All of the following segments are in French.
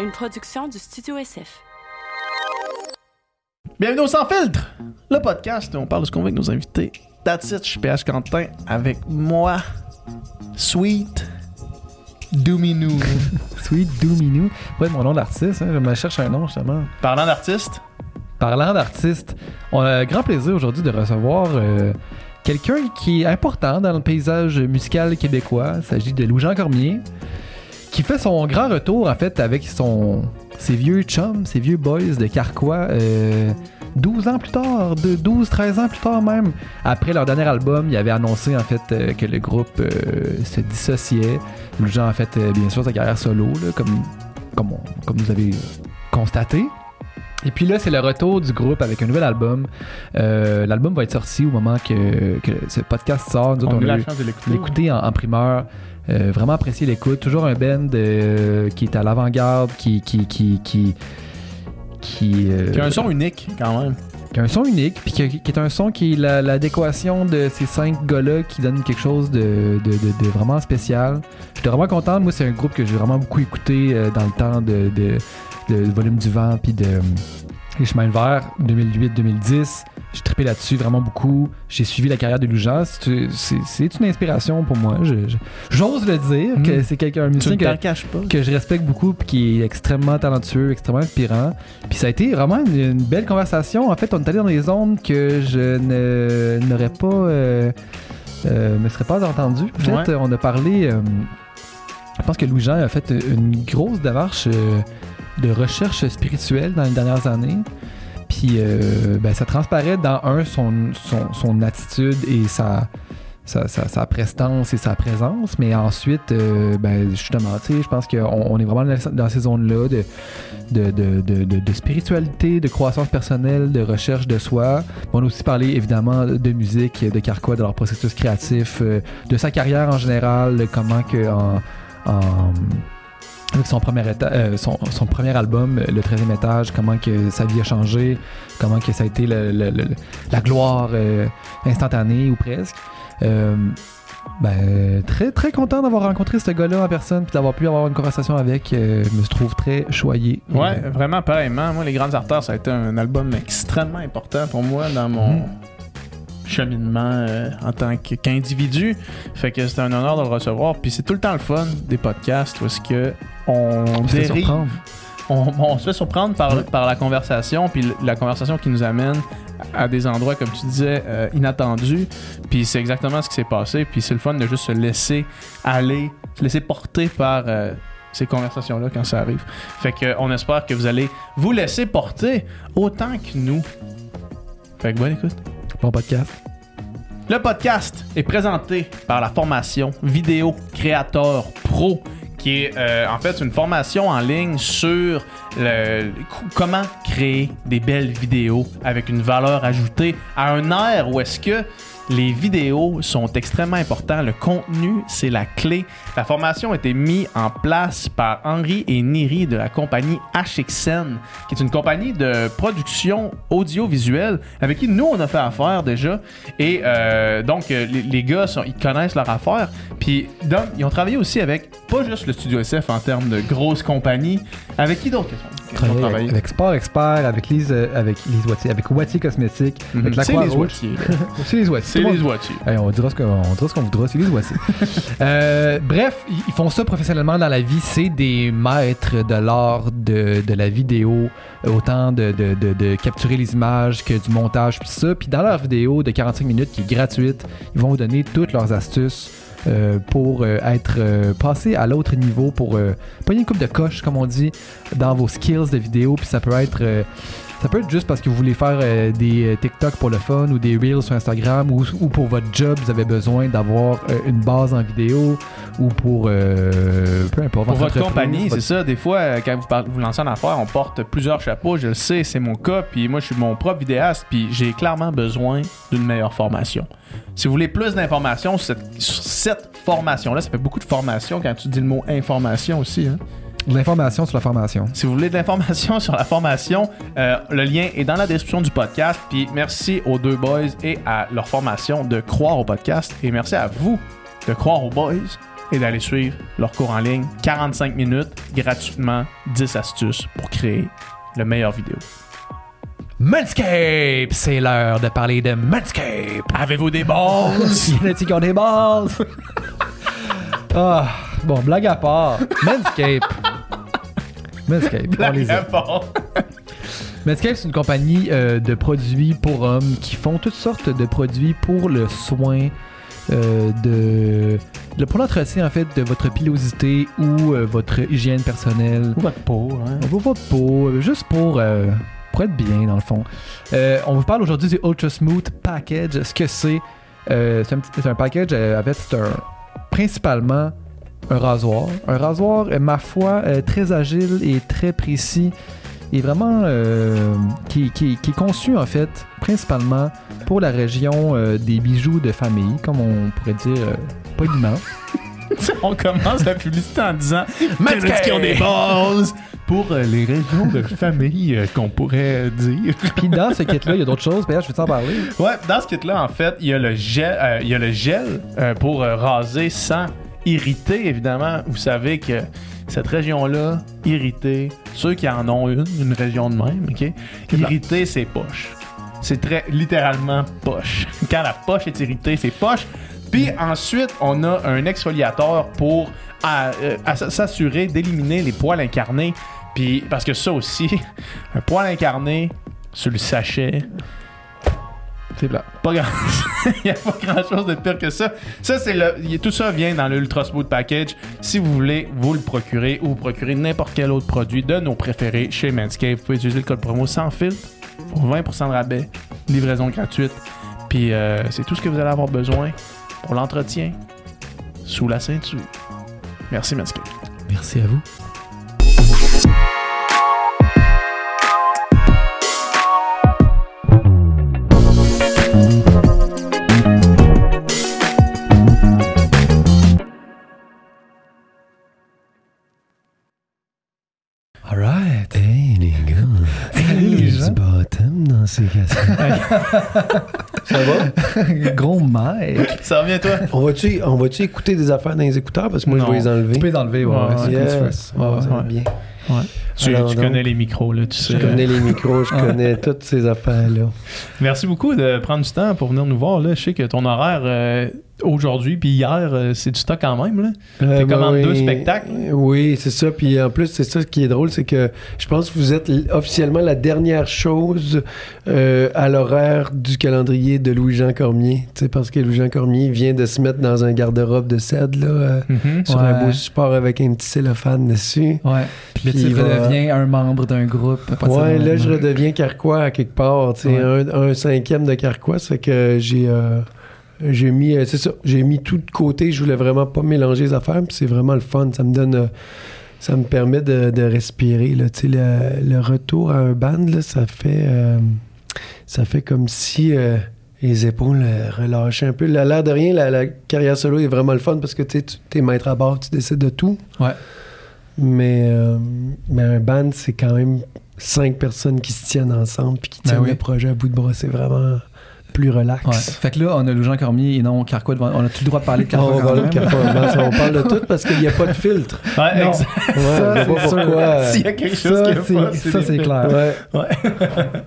une production du Studio SF. Bienvenue au Sans Filtre, le podcast où on parle de ce qu'on veut avec nos invités. That's it, je suis PH Quentin avec moi, Sweet Douminou. Sweet Douminou. Ouais, mon nom d'artiste, hein, je me cherche un nom justement. Parlant d'artiste, Parlant d'artiste, on a un grand plaisir aujourd'hui de recevoir euh, quelqu'un qui est important dans le paysage musical québécois. Il s'agit de Louis-Jean Cormier, qui fait son grand retour en fait avec son, ses vieux chums, ses vieux boys de Carquois. euh, 12 ans plus tard, de 12, 13 ans plus tard même, après leur dernier album, il avait annoncé en fait euh, que le groupe euh, se dissociait. Louis-Jean a fait euh, bien sûr sa carrière solo, là, comme, comme, on- comme vous avez constaté. Et puis là, c'est le retour du groupe avec un nouvel album. Euh, L'album va être sorti au moment que, que ce podcast sort. Nous autres, on a eu la chance de l'écouter. l'écouter en, en primeur. Euh, vraiment apprécié l'écoute. Toujours un band euh, qui est à l'avant-garde, qui qui qui qui qui, euh, Qui a un son unique quand même. qui a un son unique, puis qui, qui est un son qui est la- l'adéquation de ces cinq gars-là qui donne quelque chose de, de- de- de vraiment spécial. J'étais vraiment content. Moi, c'est un groupe que j'ai vraiment beaucoup écouté dans le temps de, Volume du Vent, puis de Les Chemins de Verre 2008-2010. J'ai trippé là-dessus vraiment beaucoup. J'ai suivi la carrière de Loujean. C'est une inspiration pour moi. J'ose le dire que Mm. c'est quelqu'un, un musicien que, je respecte beaucoup puis qui est extrêmement talentueux, extrêmement inspirant. Puis ça a été vraiment une, une belle conversation. En fait, on est allé dans des zones que je ne- n'aurais pas euh, euh, me serais pas entendu. En fait, Ouais. on a parlé euh, je pense que Louis-Jean a fait une grosse démarche de recherche spirituelle dans les dernières années. Puis euh, ben, ça transparaît dans un son, son, attitude et sa, sa, sa, sa prestance et sa présence, mais ensuite, euh, ben, justement, je pense qu'on on est vraiment dans, ces zones-là de, de, de, spiritualité, de croissance personnelle, de recherche de soi. On a aussi parlé évidemment de musique, de Carquois, de leur processus créatif, euh, de sa carrière en général, comment que en- avec son premier, euh, son, son premier album, Le 13e étage, comment que sa vie a changé, comment que ça a été le- le- le- la gloire euh, instantanée ou presque. Euh, ben, très très content d'avoir rencontré ce gars-là en personne puis d'avoir pu avoir une conversation avec. euh, je me trouve très choyé. Ouais, Euh, vraiment pareillement. Moi, Les Grandes Artères, ça a été un album extrêmement important pour moi dans mon Mhm. cheminement euh, en tant qu'individu. Fait que c'était un honneur de le recevoir. Puis c'est tout le temps le fun des podcasts où est-ce que on on se fait dérive surprendre. on, on se fait surprendre par, Ouais. par la conversation, puis la conversation qui nous amène à des endroits, comme tu disais, euh, inattendus. Puis c'est exactement ce qui s'est passé. Puis c'est le fun de juste se laisser aller, se laisser porter par euh, ces conversations-là quand ça arrive. Fait que on espère que vous allez vous laisser porter autant que nous. Fait que bonne écoute. Bon podcast. Le podcast est présenté par la formation Vidéo Créateur Pro, qui est euh, en fait une formation en ligne sur le- comment créer des belles vidéos avec une valeur ajoutée à un air où est-ce que les vidéos sont extrêmement importants. Le contenu, c'est la clé. La formation a été mise en place par Henri et Niri de la compagnie HXN, qui est une compagnie de production audiovisuelle avec qui nous, on a fait affaire déjà. Et euh, donc, euh, les, gars, sont- ils connaissent leur affaire. Puis, donc, ils ont travaillé aussi avec, pas juste le Studio SF en termes de grosses compagnies. Avec qui d'autre travaillé? avec, avec Sport Expert, avec Lise, euh, avec Lise Wattier, avec Wattier Cosmétique, Mhm. avec la C'est les. C'est Wattier. C'est les. Hey, on dira ce qu'on voudra, c'est les Wattier. Euh, bref, ils font ça professionnellement dans la vie. C'est des maîtres de l'art de, de la vidéo, autant de- de capturer les images que du montage, puis ça. Puis dans leur vidéo de 45 minutes qui est gratuite, ils vont vous donner toutes leurs astuces. Euh, pour euh, être euh, passé à l'autre niveau, pour pogner une coupe de coche, comme on dit, dans vos skills de vidéo. Puis ça peut être ça peut être juste parce que vous voulez faire euh, des euh, TikTok pour le fun ou des Reels sur Instagram ou, ou pour votre job, vous avez besoin d'avoir euh, une base en vidéo ou pour euh, peu importe. Pour votre compagnie, votre- c'est ça. Des fois, quand vous, vous lancez en affaires, on porte plusieurs chapeaux. Je le sais, c'est mon cas. Puis moi, je suis mon propre vidéaste. Puis j'ai clairement besoin d'une meilleure formation. Si vous voulez plus d'informations sur cette, sur cette formation-là, ça fait beaucoup de formation quand tu dis le mot information aussi. Hein? De l'information sur la formation. Si vous voulez de l'information sur la formation, euh, le lien est dans la description du podcast. Puis merci aux deux boys et à leur formation de croire au podcast. Et merci à vous de croire aux boys et d'aller suivre leur cours en ligne. 45 minutes, gratuitement, 10 astuces pour créer le meilleur vidéo. Manscape, c'est l'heure de parler de Manscape. Avez-vous des bases? Il y en a qui ont des bases. ah, bon, blague à part. Manscape. Manscape, on les aime. Manscaped, c'est une compagnie euh, de produits pour hommes qui font toutes sortes de produits pour le soin euh, de, de- pour l'entretien en fait de votre pilosité ou euh, votre hygiène personnelle Ou votre peau, hein? pour votre peau, juste pour, pour être bien dans le fond. On vous parle aujourd'hui du Ultra Smooth Package. Ce que c'est, c'est un, package euh, avec c'est principalement un rasoir. Un rasoir, euh, ma foi, euh, très agile et très précis et vraiment euh, qui, qui- qui est conçu en fait principalement pour la région euh, des bijoux de famille, comme on pourrait dire euh, poliment. On commence la publicité en disant! Manscaped qui ont des bases pour les régions de famille qu'on pourrait dire. Puis dans ce kit-là, il y a d'autres choses. D'ailleurs, je vais t'en parler? Ouais, dans ce kit-là, en fait, il y a le gel, il y a le gel pour raser sans irriter, évidemment. Vous savez que cette région-là, irritée, ceux qui en ont une, une région de même, OK? Irrité, c'est poche. C'est très littéralement poche. Quand la poche est irritée, c'est poche. Puis ensuite, on a un exfoliateur pour euh, s'assurer d'éliminer les poils incarnés. Puis parce que ça aussi, un poil incarné sur le sachet, Pas grand il n'y a pas grand chose de pire que ça. Ça, c'est le. Tout ça vient dans le Ultra Smooth Package. Si vous voulez, vous le procurez ou vous procurez n'importe quel autre produit de nos préférés chez Manscaped. Vous pouvez utiliser le code promo sans filtre pour 20% de rabais, livraison gratuite. Puis euh, c'est tout ce que vous allez avoir besoin pour l'entretien sous la ceinture. Merci Manscaped. Merci à vous. Alright. Hey les gars. Salut, Il y a les gens. du bottom dans ces cassettes. Ça va? Gros Mike. Ça revient toi? On va-tu on va écouter des affaires dans les écouteurs? Parce que moi, Non. je vais les enlever. Tu peux les enlever, ouais. Yes. Ça va ouais. bien. Tu, Alors tu donc, connais les micros, là, tu sais. Je connais les micros, je connais toutes ces affaires-là. Merci beaucoup de prendre du temps pour venir nous voir. Là. Je sais que ton horaire euh, aujourd'hui puis hier, euh, c'est du stock quand même. Là. Euh, commandes deux spectacles? Oui, c'est ça. Puis en plus, c'est ça qui est drôle, c'est que je pense que vous êtes officiellement la dernière chose euh, à l'horaire du calendrier de Louis-Jean Cormier. Tu sais, parce que Louis-Jean Cormier vient de se mettre dans un garde-robe de cèdre, là, euh, sur un beau support avec un petit cellophane dessus. Ouais. Puis Puis tu va- redeviens un membre d'un groupe. Ouais, là, je redeviens Carquois à quelque part. Ouais. un, un cinquième de Carquois, fait que j'ai. J'ai mis, euh, c'est ça, j'ai mis tout de côté. Je voulais vraiment pas mélanger les affaires. Puis c'est vraiment le fun. Ça me donne, euh, ça me permet de, de respirer. Là. Tu sais, le, le retour à un band, là, ça fait, euh, ça fait comme si euh, les épaules relâchaient un peu. L'air de rien, la, la carrière solo est vraiment le fun parce que tu es maître à bord, tu décides de tout. Ouais. Mais, euh, mais un band, c'est quand même cinq personnes qui se tiennent ensemble puis qui Ben tiennent oui. le projet à bout de bras. C'est vraiment plus relax. Ouais. Fait que là, on a Louis-Jean Cormier et non Carquois devant. On a tout le droit de parler de On Carquois parler même. de on parle de tout parce qu'il n'y a pas de filtre. Ouais, Non. exact. Ouais, Ça, pourquoi. S'il y a quelque chose Ça, qui est pas, c'est- ça, c'est clair. Ouais.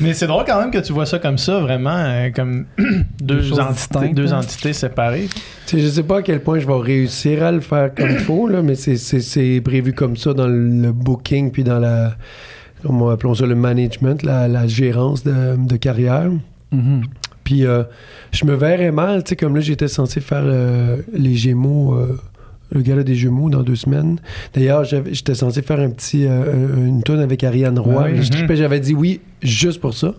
Mais c'est drôle quand même que tu vois ça comme ça, vraiment, euh, comme deux, entités, distinctes, deux hein. entités séparées. Tu sais, je sais pas à quel point je vais réussir à le faire comme il faut, là, mais c'est- c'est c'est prévu comme ça dans le booking puis dans la. Comment appelons ça, le management, la, la gérance de, de carrière. Mhm. Puis euh, je me verrais mal, tu sais, comme là, j'étais censé faire euh, les Gémeaux, euh, le gala des Gémeaux dans deux semaines. D'ailleurs, j'étais censé faire un petit, euh, un- une tourne avec Ariane Roy. Mhm. J'avais dit oui juste pour ça,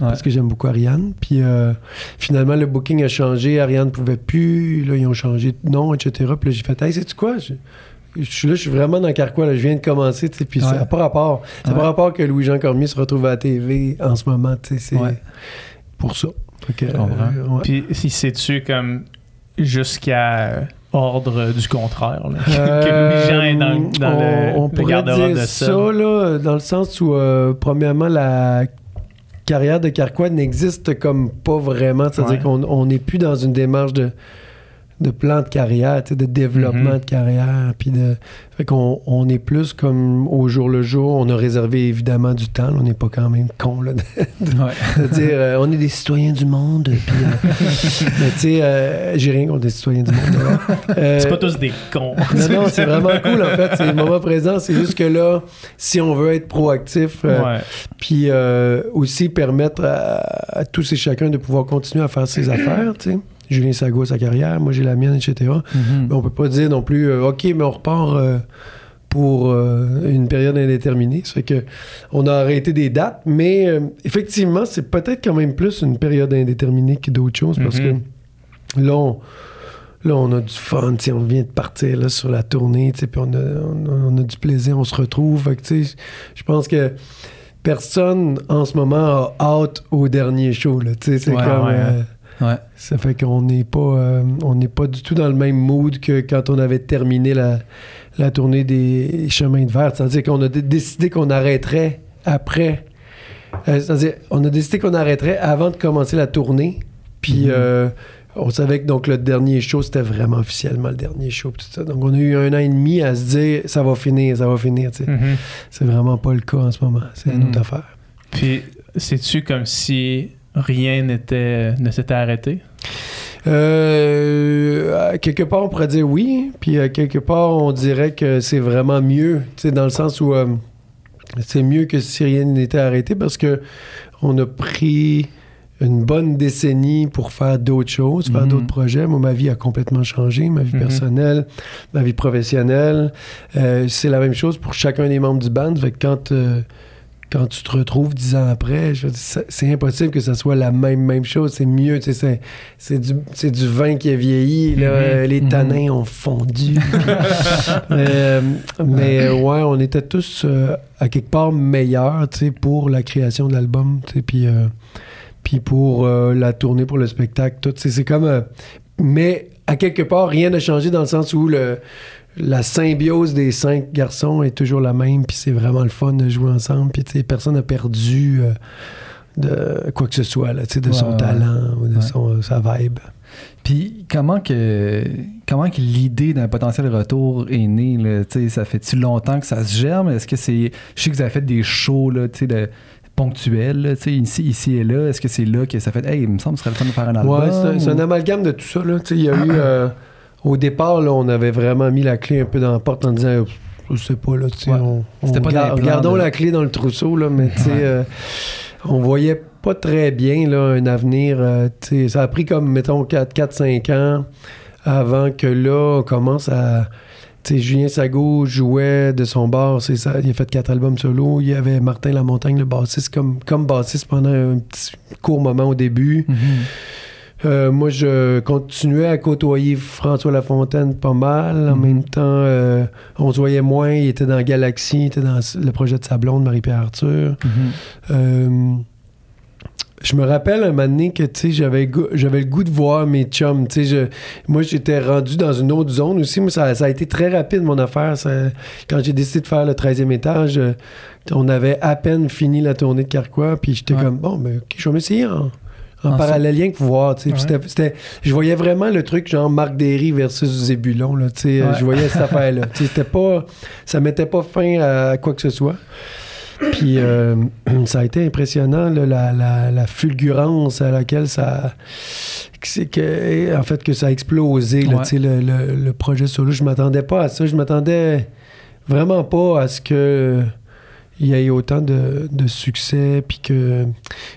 parce que j'aime beaucoup Ariane. Puis finalement, le booking a changé, Ariane pouvait plus, là, ils ont changé de nom, etc. Puis là, j'ai fait, hey, sais-tu quoi? Je, je suis là, je suis vraiment dans Carquois, là, je viens de commencer, tu sais, puis ça n'a pas rapport. Ça n'a Ouais. pas rapport que Louis-Jean Cormier se retrouve à la TV en ce moment, tu sais, c'est Ouais. Pour ça. Que, Je comprends. euh, ouais. Puis si c'est-tu comme jusqu'à ordre du contraire, là, que Euh, Louis-Jean est dans, dans on, le, on le pourrait garde-robe dire de ça, ça. là, dans le sens où, euh, premièrement, la carrière de Carquois n'existe comme pas vraiment. C'est-à-dire Ouais. qu'on on n'est plus dans une démarche de, de plan de carrière, de développement Mhm. de carrière. Puis de. Fait qu'on on est plus comme au jour le jour. On a réservé évidemment du temps. là. on n'est pas quand même con là, de, Ouais. de dire euh, on est des citoyens du monde. Puis, euh, mais tu sais, euh, j'ai rien contre des citoyens du monde. C'est pas tous des cons. non, non, c'est vraiment cool en fait. C'est le moment présent. C'est juste que là, si on veut être proactif, puis aussi permettre à, à tous et chacun de pouvoir continuer à faire ses affaires, tu sais. Julien Sago sa carrière, moi j'ai la mienne, etc. Mhm. Mais on peut pas dire non plus, euh, OK, mais on repart euh, pour euh, une période indéterminée. Ça fait que on a arrêté des dates, mais effectivement, c'est peut-être quand même plus une période indéterminée que d'autres choses parce Mhm. que là, on, là, on a du fun, on vient de partir là, sur la tournée, puis on a, on, a, on a du plaisir, on se retrouve. Je pense que personne en ce moment a hâte au dernier show. C'est Ouais, comme... ouais. euh, Ouais. ça fait qu'on n'est pas, euh, on n'est pas du tout dans le même mood que quand on avait terminé la, la tournée des chemins de verre. C'est-à-dire qu'on a dé- décidé qu'on arrêterait après. euh, C'est-à-dire, on a décidé qu'on arrêterait avant de commencer la tournée. Puis Mhm. euh, on savait que donc le dernier show, c'était vraiment officiellement le dernier show. puis tout ça. Donc on a eu un an et demi à se dire, ça va finir, ça va finir. Mhm. C'est vraiment pas le cas en ce moment. C'est une Mhm. autre affaire. Puis, c'est-tu comme si rien n'était ne s'était arrêté? Euh, à quelque part, on pourrait dire oui, puis à quelque part, on dirait que c'est vraiment mieux, dans le sens où euh, c'est mieux que si rien n'était arrêté parce que on a pris une bonne décennie pour faire d'autres choses, faire Mhm. d'autres projets. Moi, ma vie a complètement changé, ma vie Mhm. personnelle, ma vie professionnelle. Euh, c'est la même chose pour chacun des membres du band. Fait que quand, quand tu te retrouves dix ans après, c'est impossible que ça soit la même, même chose. C'est mieux, tu sais, c'est- du, du vin qui a vieilli, là, Mhm. euh, les Mhm. tanins ont fondu. Euh, mais euh, ouais, on était tous euh, à quelque part meilleurs, tu sais, pour la création de l'album, tu sais, puis euh, puis pour la tournée, pour le spectacle, tout. C'est comme... mais à quelque part, rien n'a changé dans le sens où le, la symbiose des cinq garçons est toujours la même, puis c'est vraiment le fun de jouer ensemble, puis tu sais, personne n'a perdu euh, de quoi que ce soit, là, tu sais, de Ouais, son ouais. talent ou de Ouais. son, sa vibe. Puis comment que comment que l'idée d'un potentiel retour est née là, Tu sais, ça fait-tu longtemps que ça se germe? Est-ce que c'est je sais que vous avez fait des shows là, tu sais, de ponctuels là, tu sais, ici ici et là, est-ce que c'est là que ça fait hey, il me semble que ce serait le fun de faire un album Ouais, c'est un, amalgame de tout ça. Là. Tu sais, Il y a eu. euh, au départ, là, on avait vraiment mis la clé un peu dans la porte en disant. Je sais pas, là, tu sais, Ouais. on, on pas gar- gardons de- la clé dans le trousseau, là, mais tu sais, euh, on voyait pas très bien là, un avenir. euh, tu sais, ça a pris comme, mettons, 4-5 ans avant que là, on commence à. Tu sais, Julien Sago jouait de son bar, c'est ça. Il a fait quatre albums solo. Il y avait Martin Lamontagne, le bassiste, comme, comme bassiste pendant un petit court moment au début. Mhm. Euh, moi, je continuais à côtoyer François Lafontaine pas mal. En Mhm. même temps, euh, on se voyait moins. Il était dans Galaxy, il était dans le projet de sa blonde, Marie-Pierre Arthur. Mhm. Euh, je me rappelle un moment donné que j'avais go- j'avais le goût de voir mes chums. Je- moi, j'étais rendu dans une autre zone aussi. Moi, ça, ça a été très rapide, mon affaire. Ça- quand j'ai décidé de faire le 13e étage, on avait à peine fini la tournée de Carquois. Puis j'étais Ouais. comme, bon, mais ok, je vais m'essayer en, en En parallèle lien pour voir. tu sais. Puis Ouais. c'était- je voyais vraiment le truc genre Marc Derry versus Zébulon. Là, tu sais. Ouais. Je voyais cette affaire-là. C'était pas, ça mettait pas fin à quoi que ce soit. Puis euh, ça a été impressionnant, là, la, la- la fulgurance à laquelle ça. que c'est que, en fait, que ça a explosé, là, Ouais. le, le- le projet solo. Je m'attendais pas à ça. Je m'attendais vraiment pas à ce que il y ait autant de, de succès, puis que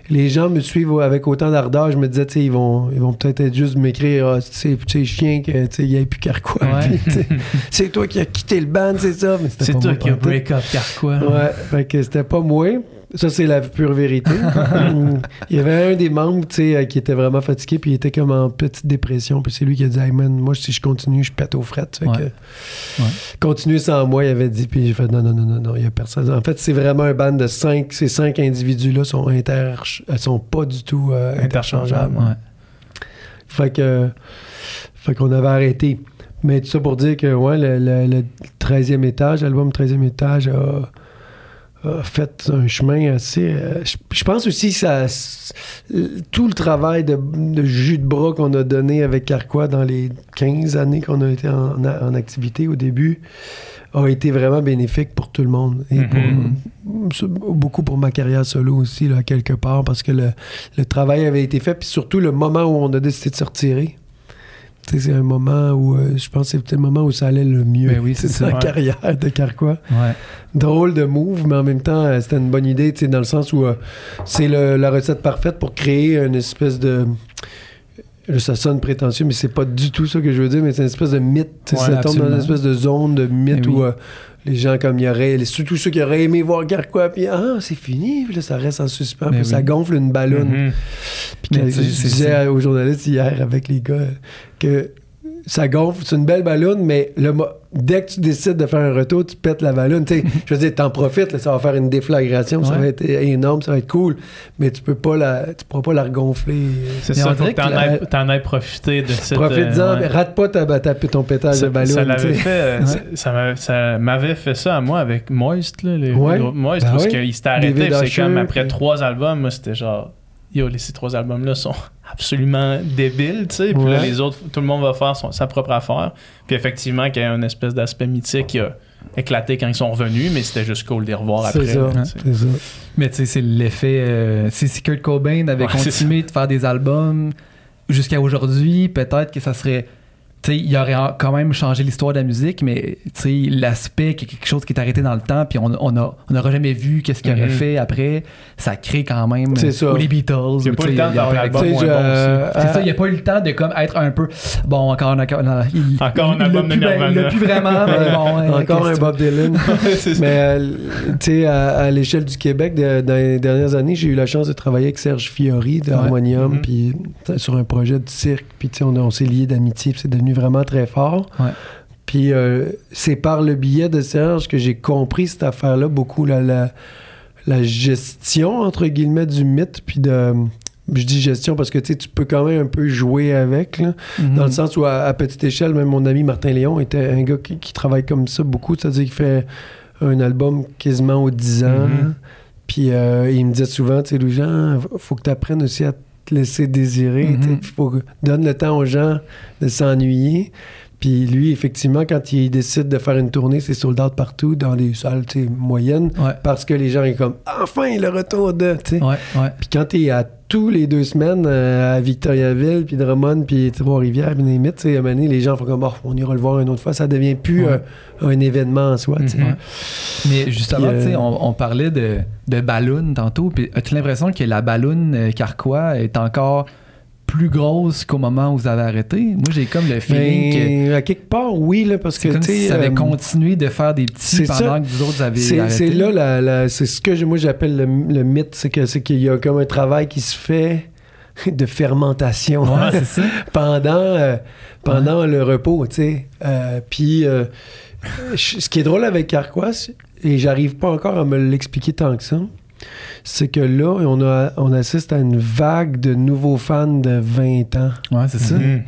les gens me suivent avec autant d'ardeur. Je me disais, tu sais, ils vont, ils vont peut-être être juste m'écrire, ah, chien tu sais, il n'y ait plus Carquois. Ouais. C'est toi qui as quitté le band, c'est ça. C'est toi qui as break up Carquois. Ouais, fait que c'était pas moi. Ça, c'est la pure vérité. il y avait un des membres, tu sais, euh, qui était vraiment fatigué, puis il était comme en petite dépression. Puis c'est lui qui a dit, hey man, moi, si je continue, je pète aux frettes. Fait Ouais. que, Ouais. Continuer sans moi, il avait dit, puis j'ai fait, non, non, non, non, non, il y a personne. En fait, c'est vraiment un band de cinq. Ces cinq individus-là sont inter... elles sont pas du tout euh, interchangeables. Ouais. Fait que. Fait qu'on avait arrêté. Mais tout ça pour dire que, ouais, le, le- le 13e étage, l'album 13e étage a, a fait un chemin assez. euh, je, je pense aussi que ça, tout le travail de, de jus de bras qu'on a donné avec Carquois dans les 15 années qu'on a été en, en activité au début a été vraiment bénéfique pour tout le monde. Et pour- beaucoup pour ma carrière solo aussi, là, quelque part, parce que le, le travail avait été fait, puis surtout le moment où on a décidé de se retirer. C'est un moment où euh, je pense que c'était le moment où ça allait le mieux. Ben oui, c'est ça, la ouais. carrière de Carquois Ouais. drôle de move, mais en même temps, euh, c'était une bonne idée, dans le sens où euh, c'est la recette parfaite pour créer une espèce de. Ça sonne prétentieux, mais c'est pas du tout ça que je veux dire, mais c'est une espèce de mythe. Ouais, ça tombe dans une espèce de zone de mythe Eh où les gens, comme il y aurait, surtout ceux qui auraient aimé voir Carquois, puis ah, c'est fini, puis là, ça reste en suspens, puis ça gonfle une ballonne. Puis que tu sais, je disais aux journalistes hier avec les gars que ça gonfle, c'est une belle ballonne, mais le mo- dès que tu décides de faire un retour, tu pètes la ballonne. Tu sais, je veux dire, t'en profites, là, ça va faire une déflagration, ça va être énorme, ça va être cool, mais tu peux pas la, tu pourras pas la regonfler. C'est ça, faut que t'en que la- profité de cette... Profite-en, euh, ouais. mais rate pas ta, ta- ton pétage ça, de ballon. ça fait, euh, Ouais. ça- ça m'avait- m'avait fait ça à moi avec Moist, là, les, Ouais. les groupes Moist, Ben parce oui. qu'il s'était arrêté, c'est comme après trois albums, moi c'était genre, yo, les, ces trois albums-là sont absolument débiles, tu sais, puis là les autres, tout le monde va faire son- sa propre affaire, puis effectivement qu'il y a une espèce d'aspect mythique qui a éclaté quand ils sont revenus, mais c'était juste cool de les revoir C'est après. ça, ça. Mais tu sais, c'est l'effet. euh, si Kurt Cobain avait Ouais, continué de faire des albums jusqu'à aujourd'hui, peut-être que ça serait. Tu sais, il aurait quand même changé l'histoire de la musique, mais tu sais, l'aspect, qui est quelque chose qui est arrêté dans le temps, puis on on a- on n'aura jamais vu qu'est-ce qu'il aurait Mhm. fait après, ça crée quand même. C'est ça. Ou les Beatles. Il y a pas le temps y a d'avoir je- bon euh, C'est ça, il n'y a pas eu le temps de comme être un peu. Bon, encore un. Encore, non, il, Encore un il album de plus- Nirvana. Il l'a plus vraiment, mais bon. Encore un Bob Dylan. Mais, euh, tu sais, à, à l'échelle du Québec, de- dans les dernières années, j'ai eu la chance de travailler avec Serge Fiori de Ouais. Harmonium, Mhm. puis sur un projet de cirque, puis tu sais, on, a- on s'est liés d'amitié, puis c'est devenu vraiment très fort. Ouais. Puis euh, c'est par le billet de Serge que j'ai compris cette affaire-là, beaucoup la, la, la gestion, entre guillemets, du mythe, puis de... Je dis gestion parce que tu peux quand même un peu jouer avec, là. Mhm. Dans le sens où, à, à petite échelle, même mon ami Martin Léon était un gars qui, qui travaille comme ça beaucoup. C'est-à-dire qu'il fait un album quasiment aux 10 ans. Mhm. Puis euh, il me disait souvent, tu sais, gens, faut que tu apprennes aussi à te laisser désirer. Mhm. sais. faut que donne le temps aux gens de s'ennuyer. Puis lui, effectivement, quand il décide de faire une tournée, c'est sold out partout dans des salles tu moyennes. Ouais. Parce que les gens sont comme, enfin, le retour de. tu sais. Ouais, ouais. Puis quand t'es à tous les deux semaines euh, à Victoriaville, puis Drummond, puis Trois-Rivières, puis tu sais, à un moment donné, les gens font comme, oh, on ira le voir une autre fois. Ça devient plus euh, un événement en soi, tu. Mhm. Ouais. Mais justement, Puis, euh, tu sais, on, on parlait de, de ballon tantôt. Puis as-tu l'impression que la ballon euh, Carquois est encore plus grosse qu'au moment où vous avez arrêté? Moi, j'ai comme le feeling que Ben, à quelque part, oui, là, parce que, comme si ça avait euh, continué de faire des petits pendant ça. que vous autres avez c'est arrêté. c'est là, la, la- c'est ce que moi j'appelle le, le mythe, c'est que qu'il y a comme un travail qui se fait de fermentation Ouais, c'est ça. pendant, euh, pendant le repos, tu sais. Euh, Puis, ce qui est drôle avec Carquois, et j'arrive pas encore à me l'expliquer tant que ça, c'est que là, on, a, on assiste à une vague de nouveaux fans de 20 ans. Ouais, c'est ça. Mhm.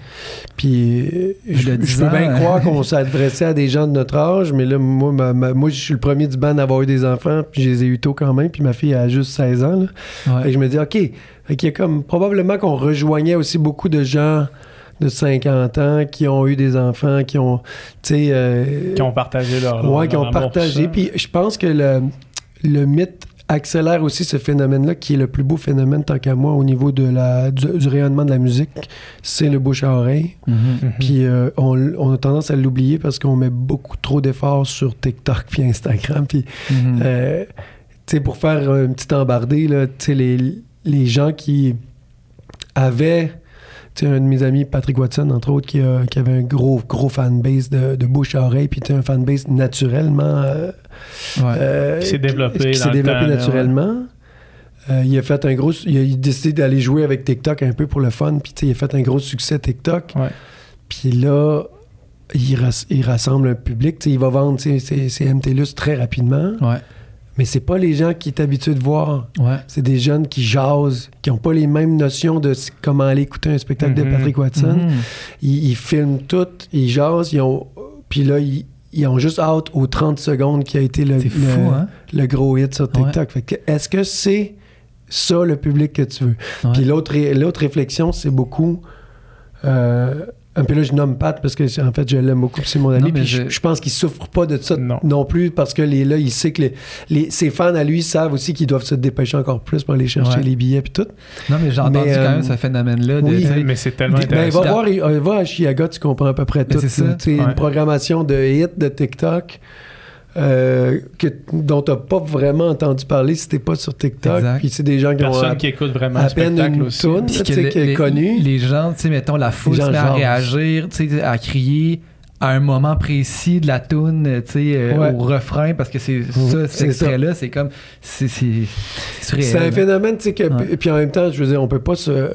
Puis, je, 10 peux bien hein. croire qu'on s'adressait à des gens de notre âge, mais là, moi, ma- ma- moi, je suis le premier du band à avoir eu des enfants, puis je les ai eu tôt quand même, puis ma fille a juste 16 ans. Là. Ouais. que je me dis, OK, y a comme probablement qu'on rejoignait aussi beaucoup de gens de 50 ans qui ont eu des enfants, qui ont, tu sais... euh, Qui ont partagé leur. ouais, leur qui ont partagé. Puis je pense que le, le mythe accélère aussi ce phénomène-là, qui est le plus beau phénomène, tant qu'à moi, au niveau de la, du, du rayonnement de la musique, c'est le bouche à oreille. Mhm. Mhm. Puis euh, on, on a tendance à l'oublier parce qu'on met beaucoup trop d'efforts sur TikTok puis Instagram. Puis, Mhm. euh, tu sais, pour faire un petit embardé, là, tu sais, les, les gens qui avaient... Un de mes amis, Patrick Watson, entre autres, qui, a- qui avait un gros, gros fanbase de, de bouche à oreille, puis un fanbase naturellement... euh, Ouais. euh, Qui s'est développé qui dans s'est le développé temps, là, naturellement. Euh, il a fait un gros il a décidé d'aller jouer avec TikTok un peu pour le fun puis il a fait un gros succès TikTok puis là il, ras- il rassemble un public il va vendre ses, ses, ses MTLUS très rapidement Ouais. Mais c'est pas les gens qui est habitué de voir Ouais. c'est des jeunes qui jasent qui ont pas les mêmes notions de comment aller écouter un spectacle Mhm. de Patrick Watson Mhm. ils, ils filment tout, ils jasent, ils ont. Puis là, ils, ils ont juste hâte aux 30 secondes qui a été le, le, fou, hein? le gros hit sur TikTok. Est-ce que c'est ça le public que tu veux? Ouais. Puis l'autre réflexion, c'est beaucoup. Euh, un peu là, je nomme Pat parce que en fait, je l'aime beaucoup, puis c'est mon ami. Non, puis je, pense qu'il souffre pas de ça Non. non, plus parce que les, là, il sait que les, les- ses fans à lui savent aussi qu'ils doivent se dépêcher encore plus pour aller chercher Ouais. les billets puis tout. Non, mais j'ai entendu quand euh, même ce phénomène-là. de, oui. Mais c'est tellement Ben, intéressant. va, voir, euh, va à Chiaga, tu comprends à peu près Mais tout. c'est ça. Ouais. Une programmation de hits de TikTok euh, que, dont tu n'as pas vraiment entendu parler si t'es pas sur TikTok. Exact. Puis c'est des gens qui ont Personne à, qui écoute vraiment à peine spectacle une aussi. toune tu qui est les, connue. les gens, tu sais, mettons, la foule se met à réagir, tu sais, à crier à un moment précis de la toune, tu sais, euh, Ouais. au refrain, parce que c'est ça, c'est cet extrait-là, c'est comme, c'est un phénomène, tu sais, que, Ouais. puis en même temps, je veux dire, on peut pas se. euh,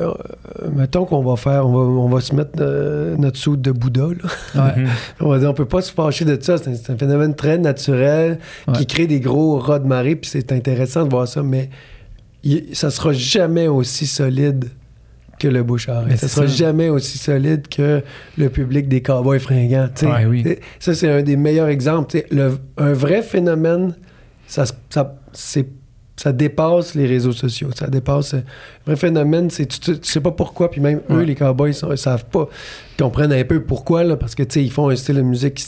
mettons qu'on va faire, on va, on va se mettre euh, notre soude de Bouddha, là. Ouais. Mhm. On va dire, on peut pas se fâcher de ça. C'est un, phénomène très naturel qui crée des gros rats de marée, puis c'est intéressant de voir ça, mais il- ça sera jamais aussi solide que le bouche à oreille. Ça sera ça. jamais aussi solide que le public des cowboys fringants. Ouais, oui. Ça, c'est un des meilleurs exemples. Le- un vrai phénomène, ça, ça, c'est- ça dépasse les réseaux sociaux. Ça dépasse. Un vrai phénomène, c'est tu, tu- tu sais pas pourquoi, puis même eux, les cowboys, ils savent pas. Ils comprennent un peu pourquoi, là, parce que tu sais, ils font un style de musique qui,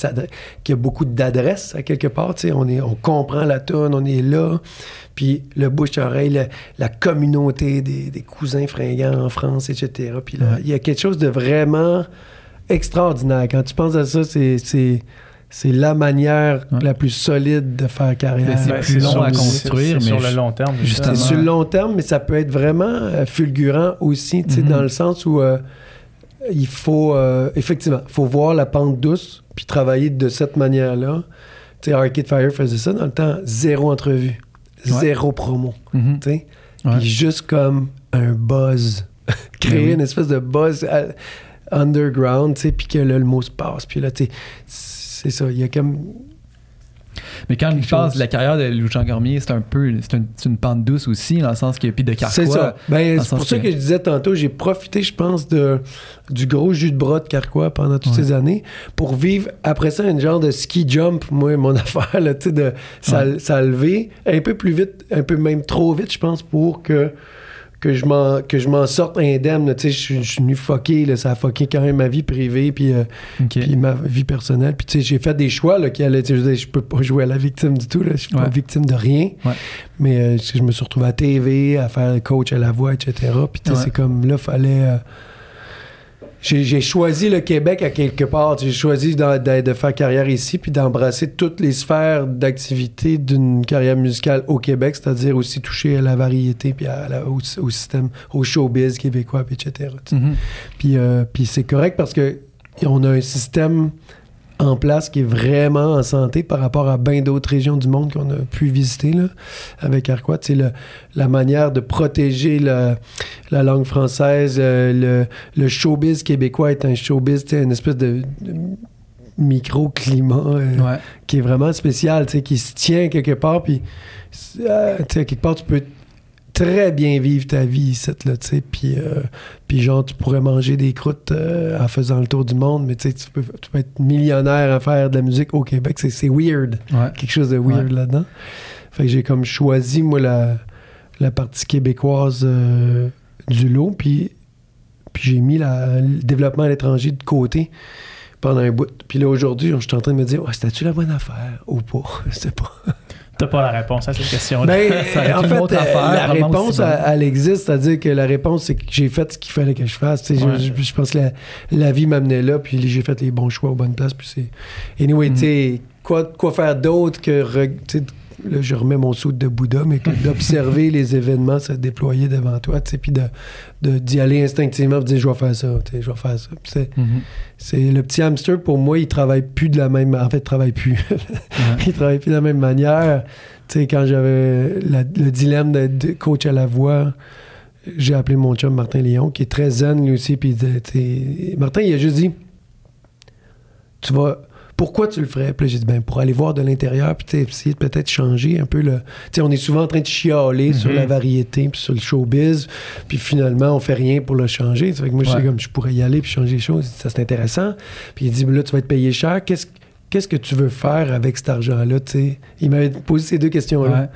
qui a beaucoup d'adresse à quelque part. tu sais. On, est, on comprend la tune, on est là. Puis le bouche-oreille, la, la communauté des, des cousins fringants en France, etc. Puis là, Ouais. il y a quelque chose de vraiment extraordinaire. Quand tu penses à ça, c'est, c'est, la manière Ouais. la plus solide de faire carrière. C'est Ben, plus long sur- à construire, c'est mais sur le long terme. C'est sur le long terme, mais ça peut être vraiment euh, fulgurant aussi, tu sais, Mhm. dans le sens où euh, il faut, euh, effectivement, faut voir la pente douce, puis travailler de cette manière-là. Tu sais, Arcade Fire faisait ça dans le temps, zéro entrevue, Ouais. zéro promo, Mhm. tu sais. Ouais. Juste comme un buzz. Créer Ben oui. une espèce de buzz underground, tu sais, puis que là, le mot se passe. Puis là, tu sais, c'est ça, il y a comme... Mais quand pense chose. la carrière de Lou Jean Cormier, c'est un peu, c'est une, pente douce aussi, dans le sens que, puis de Carquois. C'est ça. Ben, c'est pour ça que- je disais tantôt, j'ai profité, je pense, de, du gros jus de bras de Carquois pendant toutes Ouais. ces années pour vivre après ça une genre de ski jump, moi, mon affaire, là, tu sais, de ça, a un peu plus vite, un peu même trop vite, je pense, pour que que je m'en que je m'en sorte indemne tu sais je suis- je suis venu fucker là, ça a fucké quand même ma vie privée puis euh, puis ma vie personnelle. Puis tu sais, j'ai fait des choix là, qui allaient. Je, dire, je peux pas jouer à la victime du tout. Là. Je suis pas Ouais. victime de rien. Ouais. Mais euh, je me suis retrouvé à TV, à faire coach à la voix, etc. Puis tu sais, Ouais. c'est comme là, fallait. euh, j'ai choisi le Québec à quelque part. J'ai choisi de, de faire carrière ici, puis d'embrasser toutes les sphères d'activité d'une carrière musicale au Québec, c'est-à-dire aussi toucher à la variété, puis à la- au, au système, au showbiz québécois, puis etc. Mhm. Puis, euh, puis c'est correct parce que on a un système en place qui est vraiment en santé par rapport à bien d'autres régions du monde qu'on a pu visiter là, avec Arquat. C'est la manière de protéger la, la langue française. euh, le, le showbiz québécois est un showbiz, une espèce de, de microclimat euh, Ouais. qui est vraiment spécial, tu sais, qui se tient quelque part. Puis, euh, tu sais, quelque part, tu peux très bien vivre ta vie ici, là, tu sais. Puis, euh, puis genre, tu pourrais manger des croûtes euh, en faisant le tour du monde, mais tu sais, tu peux, tu peux être millionnaire à faire de la musique au Québec. C'est, weird. Ouais. Quelque chose de weird Ouais. là-dedans. Fait que j'ai comme choisi, moi, la, la partie québécoise euh, du lot, puis, puis j'ai mis la- le développement à l'étranger de côté pendant un bout. Puis là, aujourd'hui, je suis en train de me dire, ouais, c'était-tu la bonne affaire ou pas? Je sais pas. T'as pas la réponse à cette question-là. Ben, Ça en fait, autre euh, affaire, la réponse, elle, elle existe. C'est-à-dire que la réponse, c'est que j'ai fait ce qu'il fallait que je fasse. Je- Ouais. Je, je pense que la, la vie m'amenait là, puis j'ai fait les bons choix aux bonnes places. Puis c'est... Anyway, Mm. tu sais, quoi, quoi faire d'autre que... re- Là, je remets mon saut de Bouddha, mais que d'observer les événements se déployer devant toi, tu sais, puis de, de- d'y aller instinctivement, de dire, je vais faire ça, tu sais, je vais faire ça. Puis c'est, le petit hamster, pour moi, il travaille plus de la même... En fait, il travaille plus. il travaille plus de la même manière. Tu sais, quand j'avais le dilemme d'être coach à la voix, j'ai appelé mon chum Martin Léon, qui est très zen lui aussi, puis Martin, il a juste dit, tu vas... Pourquoi tu le ferais? Puis j'ai dit, ben, pour aller voir de l'intérieur, puis essayer de peut-être changer un peu le... Tu sais, on est souvent en train de chialer sur Mhm. la variété, puis sur le showbiz, puis finalement, on fait rien pour le changer. Ça fait que moi, je Ouais. sais comme, je pourrais y aller, puis changer les choses. Ça, c'est intéressant. Puis il dit, là, tu vas être payé cher. Qu'est-ce qu'est-ce que tu veux faire avec cet argent-là, tu sais? Il m'avait posé ces deux questions-là. Ouais.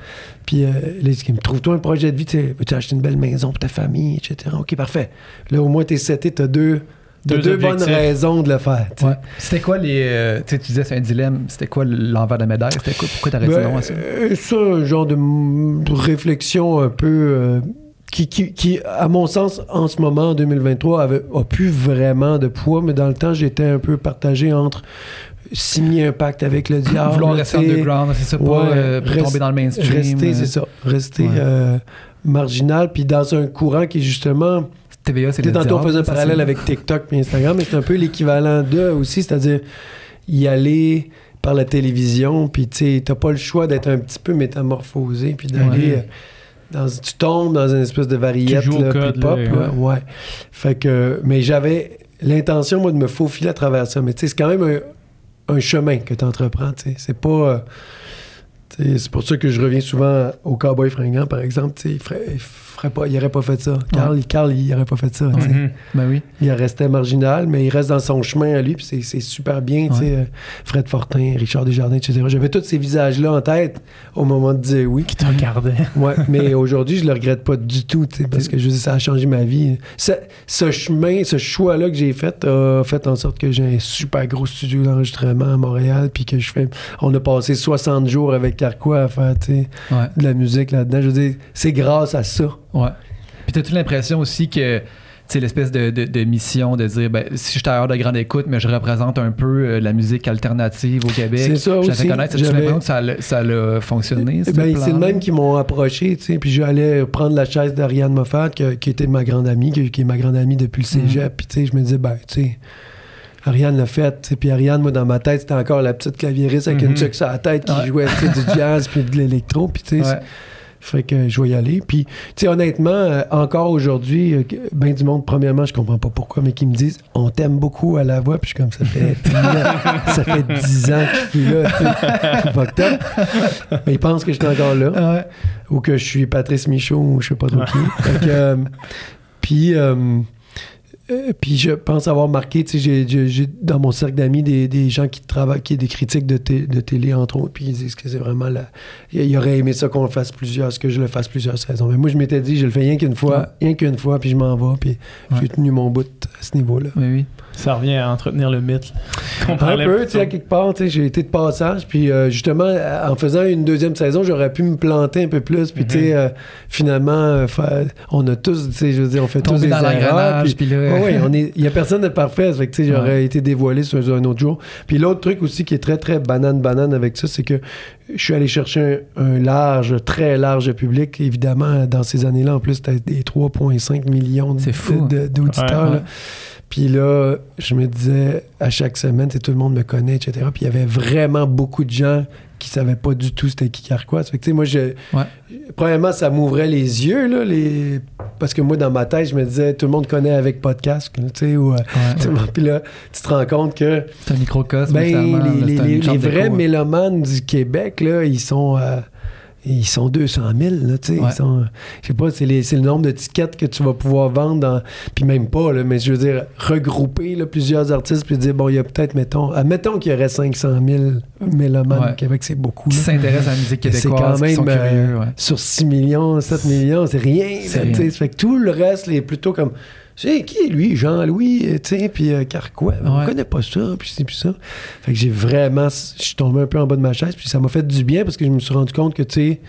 Puis euh, là, il me trouve-toi un projet de vie, tu sais, veux-tu acheter une belle maison pour ta famille, etc. OK, parfait. Là, au moins, t'es seté, t'as deux, t'as Deux deux, bonnes raisons de le faire. Ouais. C'était quoi les. euh, tu sais, tu disais c'est un dilemme. C'était quoi l'envers de la médaille? C'était quoi? Pourquoi dit Ben, non à ça? euh, ça, un genre de réflexion un peu euh, qui, qui, qui, à mon sens, en ce moment, en 2023, avait, a plus vraiment de poids, mais dans le temps, j'étais un peu partagé entre signer un pacte avec le diable. Vouloir rester underground, c'est ça, pas ouais, euh, rest- tomber dans le mainstream. Rester, euh, c'est ça. Rester ouais. euh, marginal, puis dans un courant qui est justement TVA, c'est le tantôt, on faisait un parallèle avec TikTok et Instagram, mais c'est un peu l'équivalent d'eux aussi, c'est-à-dire y aller par la télévision, puis tu t'as pas le choix d'être un petit peu métamorphosé, puis d'aller. Ouais. euh, dans, tu tombes dans une espèce de puis pop, là, ouais. Fait que, mais j'avais l'intention, moi, de me faufiler à travers ça. Mais tu sais, c'est quand même un, un chemin que tu entreprends. C'est pas. euh, c'est pour ça que je reviens souvent au cowboy fringant, par exemple. Ferait, pas, il aurait pas fait ça. Carl, il- Carl, il aurait pas fait ça. sais. Mhm. Ben oui. Il restait marginal, mais il reste dans son chemin à lui, puis c'est- c'est super bien, sais. euh, Fred Fortin, Richard Desjardins, etc. J'avais tous ces visages-là en tête au moment de dire oui. Qui te regardait. Ouais, mais aujourd'hui, je le regrette pas du tout, sais, parce que je dire, ça a changé ma vie. Ce, ce chemin, ce choix-là que j'ai fait a fait en sorte que j'ai un super gros studio d'enregistrement à Montréal, puis que je fais... On a passé 60 jours avec Carquois à faire, sais, Ouais. de la musique là-dedans. Je veux dire, c'est grâce à ça. Ouais. Puis t'as-tu l'impression aussi que, sais, l'espèce de, de- de mission de dire, ben, si je suis ailleurs de grande écoute, mais je représente un peu euh, la musique alternative au Québec. C'est ça aussi. fais connaître. L'impression que ça, l'a fonctionné? Ben, c'est le même qui m'ont approché, tu sais, puis j'allais prendre la chaise d'Ariane Moffat, qui était ma grande amie, qui, qui est ma grande amie depuis le Mhm. cégep, puis tu sais, je me disais, ben, tu sais, Ariane l'a fait, puis Ariane, moi, dans ma tête, c'était encore la petite claviériste avec Mhm. une tuque sur la tête qui Ouais. jouait, du jazz puis de l'électro, puis tu sais, Ouais. Fait que je vais y aller. Puis, tu sais, honnêtement, euh, encore aujourd'hui, euh, ben du monde, premièrement, je comprends pas pourquoi, mais qui me disent on t'aime beaucoup à la voix. Puis je suis comme ça fait 10 ans, ça fait 10 ans que je suis là. fucked up. Mais ils pensent que je suis encore là. Ouais. Ou que je suis Patrice Michaud ou je sais pas trop qui. Fait que, euh, puis, euh, puis je pense avoir marqué, tu sais, j'ai- dans mon cercle d'amis des, des gens qui travaillent, qui des critiques de, té- de télé, entre autres, puis ils disent que c'est vraiment la... Il il aurait aimé ça qu'on le fasse plusieurs, que je le fasse plusieurs saisons. Mais moi, je m'étais dit, je le fais rien qu'une fois, rien qu'une fois, puis je m'en vais, puis j'ai tenu mon bout à ce niveau-là. Oui, oui. Ça revient à entretenir le mythe Un peu, tu sais, à quelque part, tu sais, j'ai été de passage, puis euh, justement, en faisant une deuxième saison, j'aurais pu me planter un peu plus, puis tu sais, euh, finalement, euh, on a tous, tu sais, je veux dire, on fait tous des dans erreurs, puis puis là... Ouais, on est, il y a personne de parfait, fait que tu sais, j'aurais Ouais. été dévoilé sur un autre jour. Puis l'autre truc aussi qui est très très banane banane avec ça, c'est que je suis allé chercher un, un large, très large public. Évidemment, dans ces années-là, en plus, c'était des 3,5 millions d'auditeurs. Puis là, je me disais à chaque semaine, tout le monde me connaît, etc. Puis il y avait vraiment beaucoup de gens qui savaient pas du tout c'était qui Carquois. Fait que, tu sais, moi, je, Ouais. premièrement, ça m'ouvrait les yeux, là, les... parce que moi, dans ma tête, je me disais, tout le monde connaît avec podcast, tu sais, ou... euh, Ouais. Puis là, tu te rends compte que C'est un microcosme, ben, les, les- les vrais hein. mélomanes du Québec, là, ils sont... euh, ils sont 200 000, là, tu sais. Ouais. Ils sont... Je sais pas, c'est, les- c'est le nombre de tickets que tu vas pouvoir vendre dans... Puis même pas, là, mais je veux dire, regrouper là, plusieurs artistes puis dire, bon, il y a peut-être, mettons... Admettons qu'il y aurait 500 000 mélomanes Ouais. au Québec, c'est beaucoup, Qui s'intéressent à la musique C'est québécoise, quand qui sont même, euh, curieux, ouais. Sur 6 millions, 7 millions, c'est rien. Tu sais. Ça fait que tout le reste est plutôt comme. C'est qui lui, Jean-Louis, euh, tu sais, puis euh, Carquois, on Ouais. connaît pas ça, puis c'est puis ça. Fait que j'ai vraiment, je suis tombé un peu en bas de ma chaise, puis ça m'a fait du bien parce que je me suis rendu compte que, tu sais,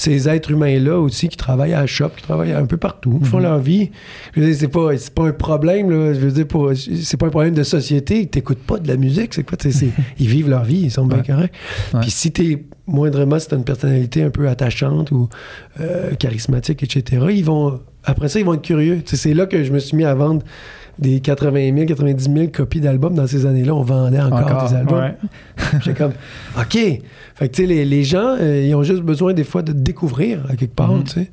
ces êtres humains-là aussi qui travaillent à la shop, qui travaillent un peu partout, qui font Mhm. leur vie. Je veux dire, c'est pas, pas un problème, là. Je veux dire, c'est pas un problème de société. Ils t'écoutent pas de la musique, c'est quoi? ils vivent leur vie, ils sont bien Ouais. corrects. Ouais. Puis si t'es moindrement, si t'as une personnalité un peu attachante ou euh, charismatique, etc., ils vont, après ça, ils vont être curieux. C'est là que je me suis mis à vendre des 80 000, 90 000 copies d'albums. Dans ces années-là, on vendait encore, Encore, des albums. Ouais. J'étais comme, OK. Fait que, tu sais, les, les gens, euh, ils ont juste besoin des fois de découvrir à quelque part, Mhm. tu sais.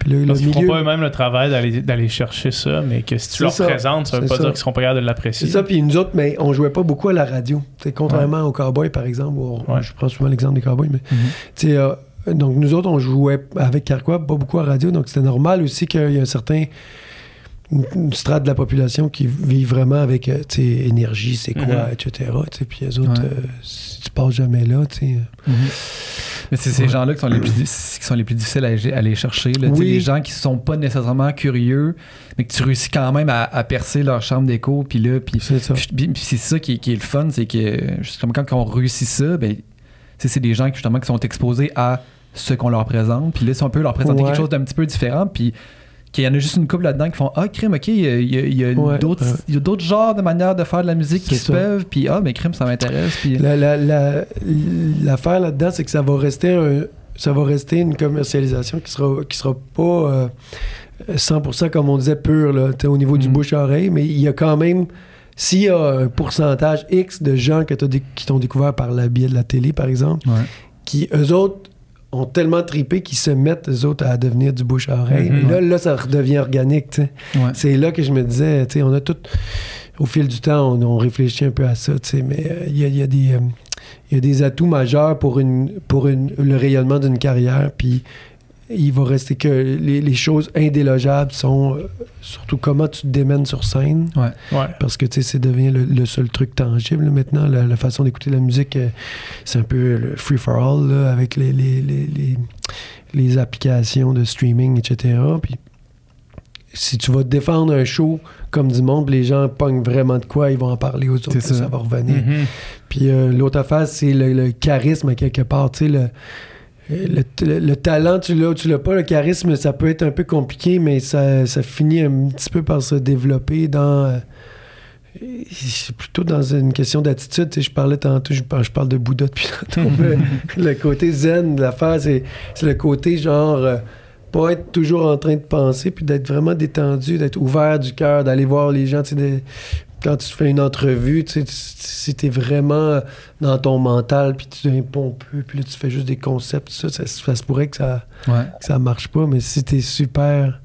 Puis le, le Parce qu'ils feront milieu... pas eux-mêmes le travail d'aller d'aller chercher ça, mais que si tu C'est leur ça. présentes, ça veut C'est pas ça. dire qu'ils seront pas capables de C'est l'apprécier. ça, puis nous autres, mais on jouait pas beaucoup à la radio. Contrairement aux Cowboys, par exemple, on- Ouais. je prends souvent l'exemple des Cowboys, mais Mhm. tu sais, euh, donc nous autres, on jouait avec Carquois, pas beaucoup à radio, donc c'était normal aussi qu'il y ait un certain une, une strate de la population qui vit vraiment avec, euh, énergie, c'est quoi, Mhm. etc. Puis les autres, Ouais. euh, si tu passes jamais là, tu sais. Mhm. Mais c'est ces Ouais. gens-là qui sont les plus, qui sont les plus difficiles à, aller chercher. Là. Oui. Les gens qui sont pas nécessairement curieux, mais que tu réussis quand même à, à percer leur chambre d'écho. Puis là, puis, C'est ça. ça qui est, qui est le fun, c'est que justement quand on réussit ça, ben, c'est des gens qui, justement qui sont exposés à ce qu'on leur présente. Puis là, si on peut leur présenter Ouais. quelque chose d'un petit peu différent, puis qu'il y en a juste une couple là-dedans qui font Ah, crime, ok, il y a, il y a- Ouais, d'autres ouais. genres de manières de faire de la musique qui se peuvent, puis ah, mais crime, ça m'intéresse. Puis La- la- la- L'affaire là-dedans, c'est que ça va rester un- ça va rester une commercialisation qui sera, qui sera pas euh, 100% comme on disait pur là, au niveau du Mhm. bouche-oreille, mais il y a quand même s'il y a un pourcentage X de gens que qui t'ont découvert par le biais de la télé, par exemple, Ouais. qui, eux autres, ont tellement tripé qu'ils se mettent, eux autres, à devenir du bouche-oreille. Mhm. Et là, là, ça redevient organique. Ouais. C'est là que je me disais, on a tout. Au fil du temps, on, on réfléchit un peu à ça, mais euh, il y, a, il y a des. euh, il y a des atouts majeurs pour, une, pour une, le rayonnement d'une carrière, puis il va rester que les, les choses indélogeables sont euh, surtout comment tu te démènes sur scène, Ouais. parce que tu sais, c'est devient le, le seul truc tangible là, maintenant. La, la façon d'écouter la musique, euh, c'est un peu le free for all là, avec les, les, les, les, les applications de streaming, etc. Puis si tu vas défendre un show comme du monde, les gens pognent vraiment de quoi, ils vont en parler aux autres, ça. ça. va revenir. Mhm. Puis euh, l'autre affaire, c'est le, le charisme à quelque part. Tu sais, le, le, le- le talent, tu l'as ou tu l'as pas. Le charisme, ça peut être un peu compliqué, mais ça, ça finit un petit peu par se développer dans. euh, c'est plutôt dans une question d'attitude. Je parlais tantôt, je, parle- je parle de Bouddha depuis tantôt. le côté zen de l'affaire, c'est, c'est le côté genre. euh, pas être toujours en train de penser, puis d'être vraiment détendu, d'être ouvert du cœur, d'aller voir les gens. tu sais, de- quand tu fais une entrevue, tu sais, si t'es vraiment dans ton mental, puis tu es pompeux, puis là, tu fais juste des concepts, ça, ça, ça se pourrait que ça, Ouais. que ça marche pas, mais si t'es super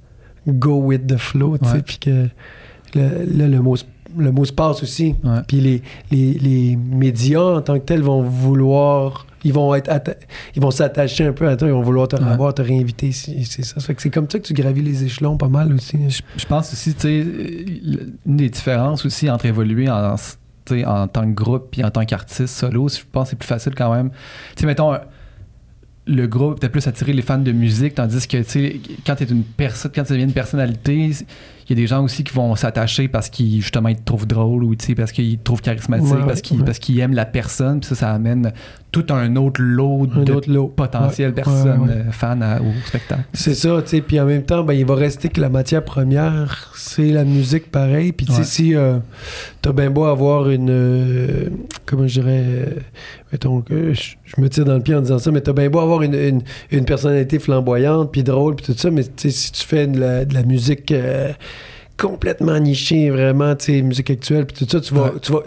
go with the flow, tu sais, puis que le- là, le mot, se- le mot se passe aussi. Puis les, les, les médias en tant que tels vont vouloir, ils vont être, atta- ils vont s'attacher un peu à toi, ils vont vouloir te Ouais. revoir, te réinviter. C'est c'est ça. Ça fait que c'est comme ça que tu gravis les échelons pas mal aussi. Je, je pense aussi, tu sais, une des différences aussi entre évoluer en, en tant que groupe puis en tant qu'artiste solo, je pense que c'est plus facile quand même. Tu sais, mettons, le groupe peut plus attirer les fans de musique, tandis que, tu sais, quand t'es une personne, quand tu deviens une personnalité, il y a des gens aussi qui vont s'attacher parce qu'ils, justement, ils te trouvent drôle ou, parce qu'ils te trouvent charismatique, Ouais, parce qu'ils ouais. parce qu'ils aiment la personne, puis ça, ça amène tout un autre lot de potentielles Ouais, personnes euh, fans à- au spectacle. C'est ça, tu sais. Puis en même temps, ben, il va rester que la matière première, c'est la musique pareil. Puis tu sais, si euh, t'as bien beau avoir une. euh, comment je dirais. euh, mettons que je, je me tire dans le pied en disant ça, mais t'as bien beau avoir une, une, une personnalité flamboyante, puis drôle, puis tout ça, mais tu sais, si tu fais de la, de la musique euh, complètement nichée, vraiment, tu sais, musique actuelle, puis tout ça, tu vas. Ouais. Tu vas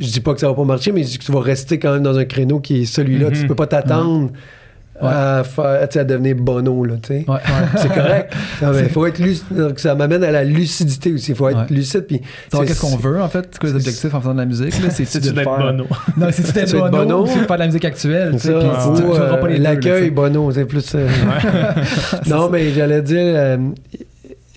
je dis pas que ça va pas marcher, mais je dis que tu vas rester quand même dans un créneau qui est celui-là. Mhm. Tu peux pas t'attendre à, faire, tu sais, à devenir bono, là, tu sais. Ouais, ouais. C'est correct. Il faut être lucide. Donc, ça m'amène à la lucidité aussi. Il faut être Ouais. lucide. Puis, c'est- qu'est-ce qu'on veut, en fait? C'est quoi les c'est- objectifs en faisant de la musique? C'est-tu de d'être faire- bono? Non, d'être C'est être bono, bono. ou c'est de faire de la musique actuelle? tu C'est ça. puis euh, pas les L'accueil, bono, c'est plus. euh, non, mais j'allais dire, euh,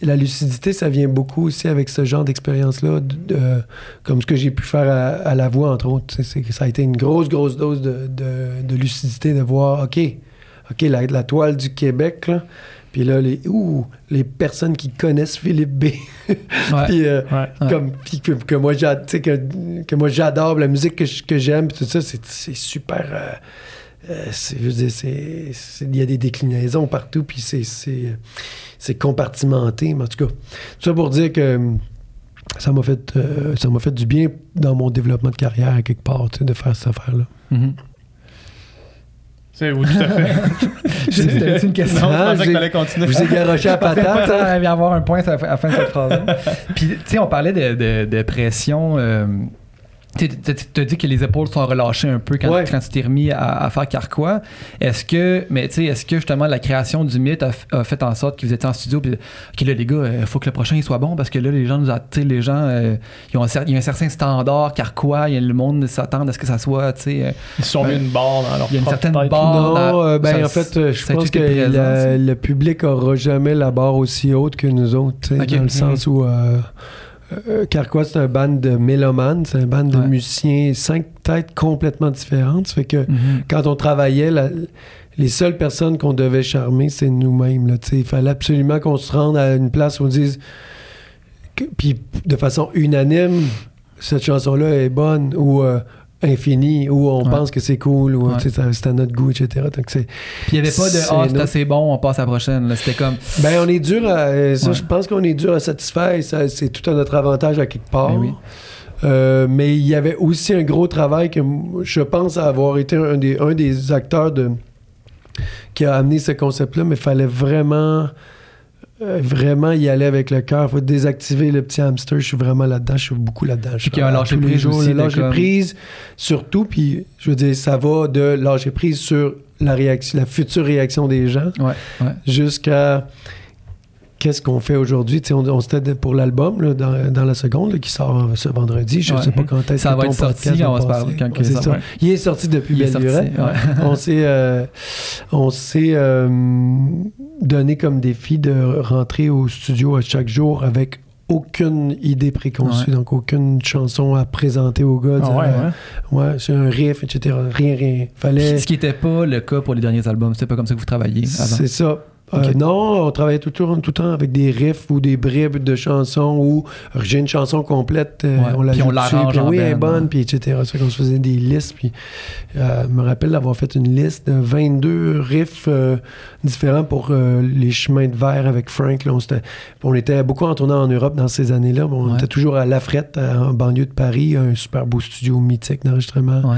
la lucidité, ça vient beaucoup aussi avec ce genre d'expérience-là, de- de- comme ce que j'ai pu faire à, à la voix, entre autres. C'est- c'est que ça a été une grosse, grosse dose de, de- de lucidité de voir, OK, OK, la, la toile du Québec, là. Puis là, les, ouh, les personnes qui connaissent Philippe B. Ouais. Puis, euh, Ouais. Ouais. comme puis que, que moi j'a- tu sais, que, que moi j'adore la musique que, j'aime puis tout ça c'est c'est super euh, euh, il y a des déclinaisons partout puis c'est c'est c'est compartimenté mais en tout cas tout ça pour dire que hum, ça m'a fait euh, ça m'a fait du bien dans mon développement de carrière à quelque part tu sais, de faire cette affaire là Mhm. C'est oui, tout à fait. C'était une question. Non, je Ah, pensais que j'ai- t'allais continuer. vous ai garoché à patate que ça hein? allait y avoir un point à la fin- à la fin de cette phrase. Puis, tu sais, on parlait de, de- de pression. euh, Tu as dit que les épaules sont relâchées un peu quand, Ouais. quand tu t'es remis à, à faire Carquois. Est-ce que, mais tu sais, est-ce que justement la création du mythe a, fait en sorte que vous étiez en studio puis ok là les gars, il faut que le prochain il soit bon parce que là les gens nous a, tu sais, les gens, euh, ils ont un cer- il y a un certain standard Carquois, il y a le monde s'attend à ce que ça soit, tu sais, euh, Ils se sont mis une barre dans leur Il y a une certaine barre. non, dans- euh, ben ça- en fait, euh, je pense que présent, la- ça. le public aura jamais la barre aussi haute que nous autres, tu sais, Ok. dans le Mhm. sens où euh, euh, Carquois, c'est un band de mélomanes, c'est un band de Ouais. musiciens, cinq têtes complètement différentes. Ça fait que Mhm. quand on travaillait, la- les seules personnes qu'on devait charmer, c'est nous-mêmes. Il fallait absolument qu'on se rende à une place où on dise, puis de façon unanime, cette chanson-là est bonne ou euh, infinie, ou on Ouais. pense que c'est cool, ou Ouais. c'est à notre goût, etc. Donc c'est, Puis il y avait pas de C'est ah c'est notre- assez bon, on passe à la prochaine. C'était comme ben, on est dur à. euh, Ça, Ouais. je pense qu'on est dur à satisfaire c'est tout à notre avantage à quelque part. Ben oui. Euh, mais il y avait aussi un gros travail que je pense avoir été un des, un des acteurs de, qui a amené ce concept-là, mais il fallait vraiment. Euh, vraiment y aller avec le cœur. Il faut désactiver le petit hamster. Je suis vraiment là-dedans. Je suis beaucoup là-dedans. Puis qu'il y a lâcher prise jours, aussi Le de lâcher comme- prise, surtout. Puis, je veux dire, ça va de lâcher prise sur la, réaction, la future réaction des gens ouais, ouais. jusqu'à qu'est-ce qu'on fait aujourd'hui. Tu sais, On, on s'était pour l'album là, dans, dans la seconde là, qui sort ce vendredi. Je ne Ouais. sais pas quand est-ce Ça que va ton être sorti on va se parler, quand Ouais, ça ça. va. Il est sorti depuis Il est sorti, ouais. on s'est euh, on s'est euh, donné comme défi de rentrer au studio à chaque jour avec aucune idée préconçue, Ouais. donc aucune chanson à présenter aux gars. Ah ouais, ouais. ouais, c'est un riff, etc. Rien, rien. Fallait. Ce qui n'était pas le cas pour les derniers albums. C'était pas comme ça que vous travailliez avant. C'est ça. Euh, Ok. non, on travaillait tout le, temps, tout le temps avec des riffs ou des bribes de chansons ou j'ai une chanson complète, euh, Ouais, on la puis on l'arrange puis oui, elle est band, bonne, puis etc. Ça, qu'on se faisait des listes, puis euh, je me rappelle d'avoir fait une liste de 22 riffs différents pour les chemins de verre avec Frank. Là, on, s'était- on était beaucoup en tournant en Europe dans ces années-là, on Ouais. était toujours à La Frette, en banlieue de Paris, un super beau studio mythique d'enregistrement Ouais.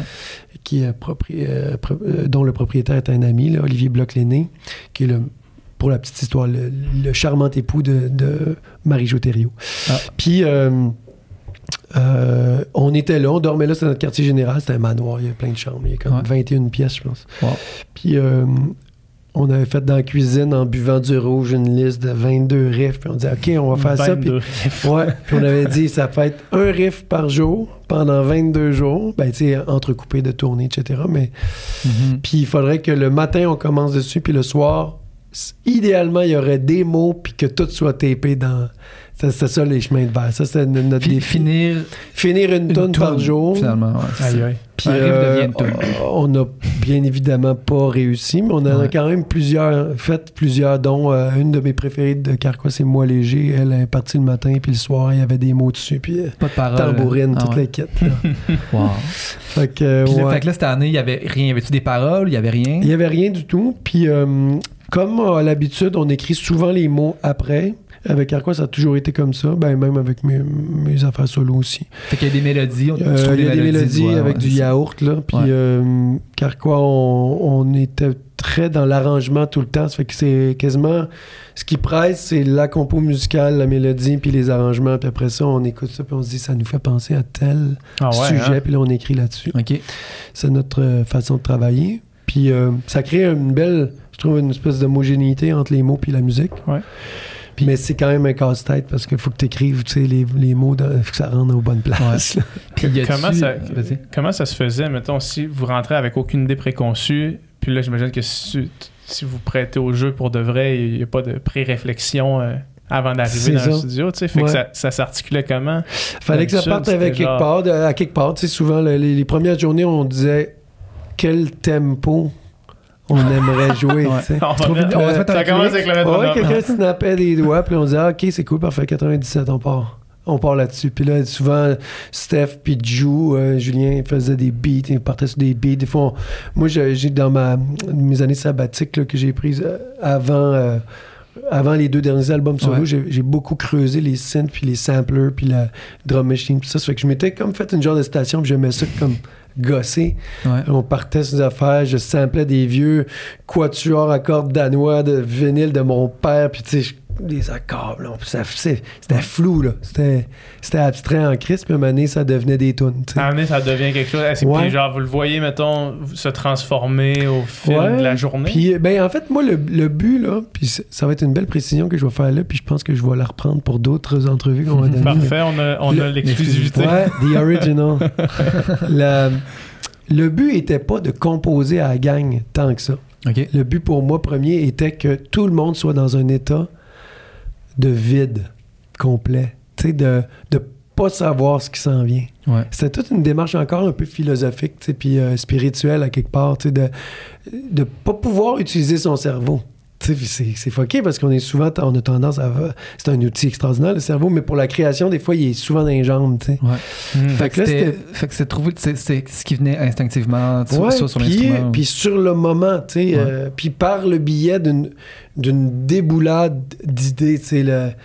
qui est propri- dont le propriétaire est un ami, là, Olivier Bloch-Léné, qui est le, pour la petite histoire, le, le charmant époux de, de Marie-Jo. Ah. Puis, euh, euh, on était là, on dormait là, c'était notre quartier général, c'était un manoir, il y a plein de chambres, il y a comme Ouais. 21 pièces, je pense. Wow. Puis, euh, on avait fait dans la cuisine, en buvant du rouge, une liste de 22 riffs, puis on disait, OK, on va faire ça, puis 22 riffs. Ouais, puis on avait dit ça fait un riff par jour pendant 22 jours, ben tu sais entrecoupé de tournées etc. Mais Mhm. puis il faudrait que le matin on commence dessus puis le soir idéalement il y aurait des mots puis que tout soit tapé dans ça, c'était ça les chemins de verre. Ça c'était no- notre Fi- défi. finir Finir une, une tonne par jour. Finalement, ouais, c'est Aïe, ça. aïe. Puis euh, on n'a bien évidemment pas réussi, mais on en a quand même plusieurs, fait plusieurs, dont euh, une de mes préférées de Carquois, c'est Moi Léger. Elle est partie le matin, puis le soir, il y avait des mots dessus, puis euh, Pas de parole. tambourine, Ah toute ouais. la là. Wow. fait que, Puis là, ouais. fait que là, cette année, il y avait rien. Y avait-tu des paroles? Il y avait rien? Il n'y avait rien du tout. Puis, euh, comme à l'habitude, on écrit souvent les mots après. Avec Carquois, ça a toujours été comme ça. Ben, même avec mes, mes affaires solo aussi. Fait qu'il y a des mélodies. on- Euh, Il y a des mélodies ouais, avec ouais, du yaourt, là. Puis, Ouais. euh, Carquois, on, on était très dans l'arrangement tout le temps. Ça fait que c'est quasiment... Ce qui presse, c'est la compo musicale, la mélodie, puis les arrangements. Puis après ça, on écoute ça, puis on se dit, ça nous fait penser à tel Ah sujet. hein? Puis là, on écrit là-dessus. OK. C'est notre euh, façon de travailler. Puis euh, ça crée une belle, je trouve, une espèce d'homogénéité entre les mots puis la musique. Ouais. Puis, mais c'est quand même un casse-tête parce qu'il faut que tu écrives les, les mots, il faut que ça rentre aux bonnes places. Puis Comment ça, Vas-y. comment ça se faisait, mettons, si vous rentrez avec aucune idée préconçue, puis là, j'imagine que si, si vous prêtez au jeu pour de vrai, il n'y a pas de pré-réflexion euh, avant d'arriver dans le studio, tu sais? Fait Ouais. que ça, ça s'articulait comment? Fallait que ça parte avec quelque genre- part, de- à quelque part. Tu sais, souvent, le- les, les premières journées, on disait quel tempo on aimerait jouer. Ouais. tu sais. On va, Trouve- mettre- on va se mettre ça un commence clic. avec le Ouais, quelqu'un snappait des doigts, puis on disait, ah, OK, c'est cool, parfait, 97, on part. On part là-dessus. Puis là, souvent, Steph puis Jou, euh, Julien faisaient des beats, ils partaient sur des beats. Des fois, on- moi, j'ai dans ma, mes années sabbatiques là, que j'ai prises euh, avant, euh, avant les deux derniers albums solo, Ouais. j'ai beaucoup creusé les synths, puis les samplers, puis la drum machine, puis ça. Ça fait que je m'étais comme fait une genre de station, puis j'aimais ça comme. Ouais. On partait sur des affaires, je samplais des vieux quatuors à cordes danois de vinyle de mon père, puis tu sais, des accords. là. Ça- c'est- C'était flou, là. C'était c'était abstrait en crise, puis à un moment donné, ça devenait des tunes. À un moment donné, ça devient quelque chose. Est-ce que Ouais. genre, vous le voyez, mettons, se transformer au fil Ouais. de la journée? Puis, ben, en fait, moi, le, le but, là, puis ça va être une belle précision que je vais faire là, puis je pense que je vais la reprendre pour d'autres entrevues qu'on va donner. Parfait, on a, on a Le- l'exclusivité. Ouais, the original. le, le but était pas de composer à la gang tant que ça. OK. Le but pour moi premier était que tout le monde soit dans un état de vide complet. Tu sais, de ne pas savoir ce qui s'en vient. Ouais. C'était toute une démarche encore un peu philosophique, tu sais, puis euh, spirituelle à quelque part, tu sais, de ne pas pouvoir utiliser son cerveau. C'est, fucké parce qu'on est souvent, on a tendance à. C'est un outil extraordinaire, le cerveau, mais pour la création, des fois, il est souvent dans les jambes, tu sais. Ouais. Hmm. Fait que fait c'est trouvé, c'est c'est ce qui venait instinctivement tu- Ouais, soit sur puis, l'instrument. puis sur le moment, tu sais, Ouais. euh, puis par le biais d'une, déboulade d'idées, tu sais,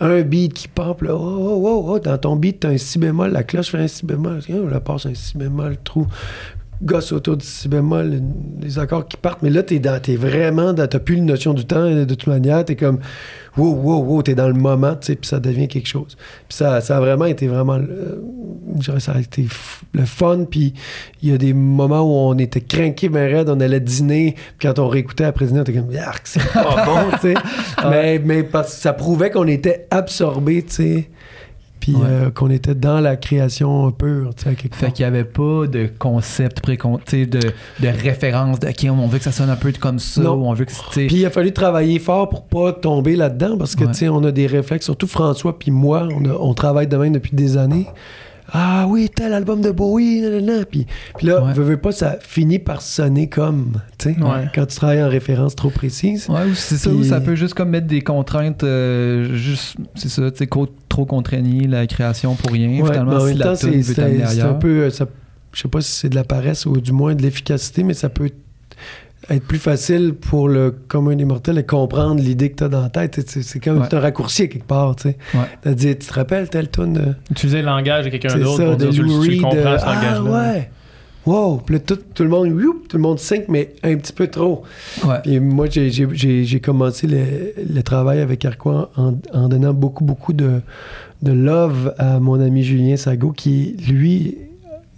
un beat qui pop, là, oh, oh, oh, oh, dans ton beat, t'as un si bémol, la cloche fait un si bémol, on la passe un si bémol, trou, gosse autour du si bémol, les accords qui partent, mais là, t'es, dans, t'es vraiment, dans, t'as plus une notion du temps, de toute manière, t'es comme, wow, wow, wow, t'es dans le moment, tu sais, puis ça devient quelque chose. Puis ça, ça a vraiment été vraiment, euh, je dirais, ça a été f- le fun, puis il y a des moments où on était craqués, ben raide, on allait dîner, puis quand on réécoutait après dîner, on était comme, Yark, c'est pas bon, tu sais. mais, mais parce que ça prouvait qu'on était absorbés, tu sais, puis Ouais. euh, qu'on était dans la création pure, tu sais, quelque Fait qu'il n'y avait pas de concept précon... tu sais, de, de référence, de OK, on veut que ça sonne un peu comme ça, Non. ou on veut que Puis il a fallu travailler fort pour pas tomber là-dedans parce que, Ouais. tu sais, on a des réflexes, surtout François puis moi, on, a- on travaille de même depuis des années. Ah oui, tel album de Bowie, nanana. Puis, puis là, Ouais. veux, veux pas, ça finit par sonner comme, tu sais, Ouais. quand tu travailles en référence trop précise. Ouais, ou c'est ça, ou ça peut juste comme mettre des contraintes, euh, juste, c'est ça, tu sais, trop contraigner la création pour rien. Ouais, Finalement, si la c'est un peu, euh, ça- je sais pas si c'est de la paresse ou du moins de l'efficacité, mais ça peut être plus facile pour le commun des mortels de comprendre l'idée que tu as dans la tête. C'est comme Ouais. un raccourci à quelque part. Tu sais. Ouais. Dit, tu te rappelles telle tune de- Utiliser le langage de quelqu'un d'autre pour de dire Lou tu, comprends euh, ce ah langage-là. ouais! Wow! Puis là, tout, tout le monde, youp, tout le monde sync, mais un petit peu trop. Ouais. Puis moi, j'ai- commencé le, le travail avec Arquois en, en donnant beaucoup, beaucoup de, de love à mon ami Julien Sago, qui, lui,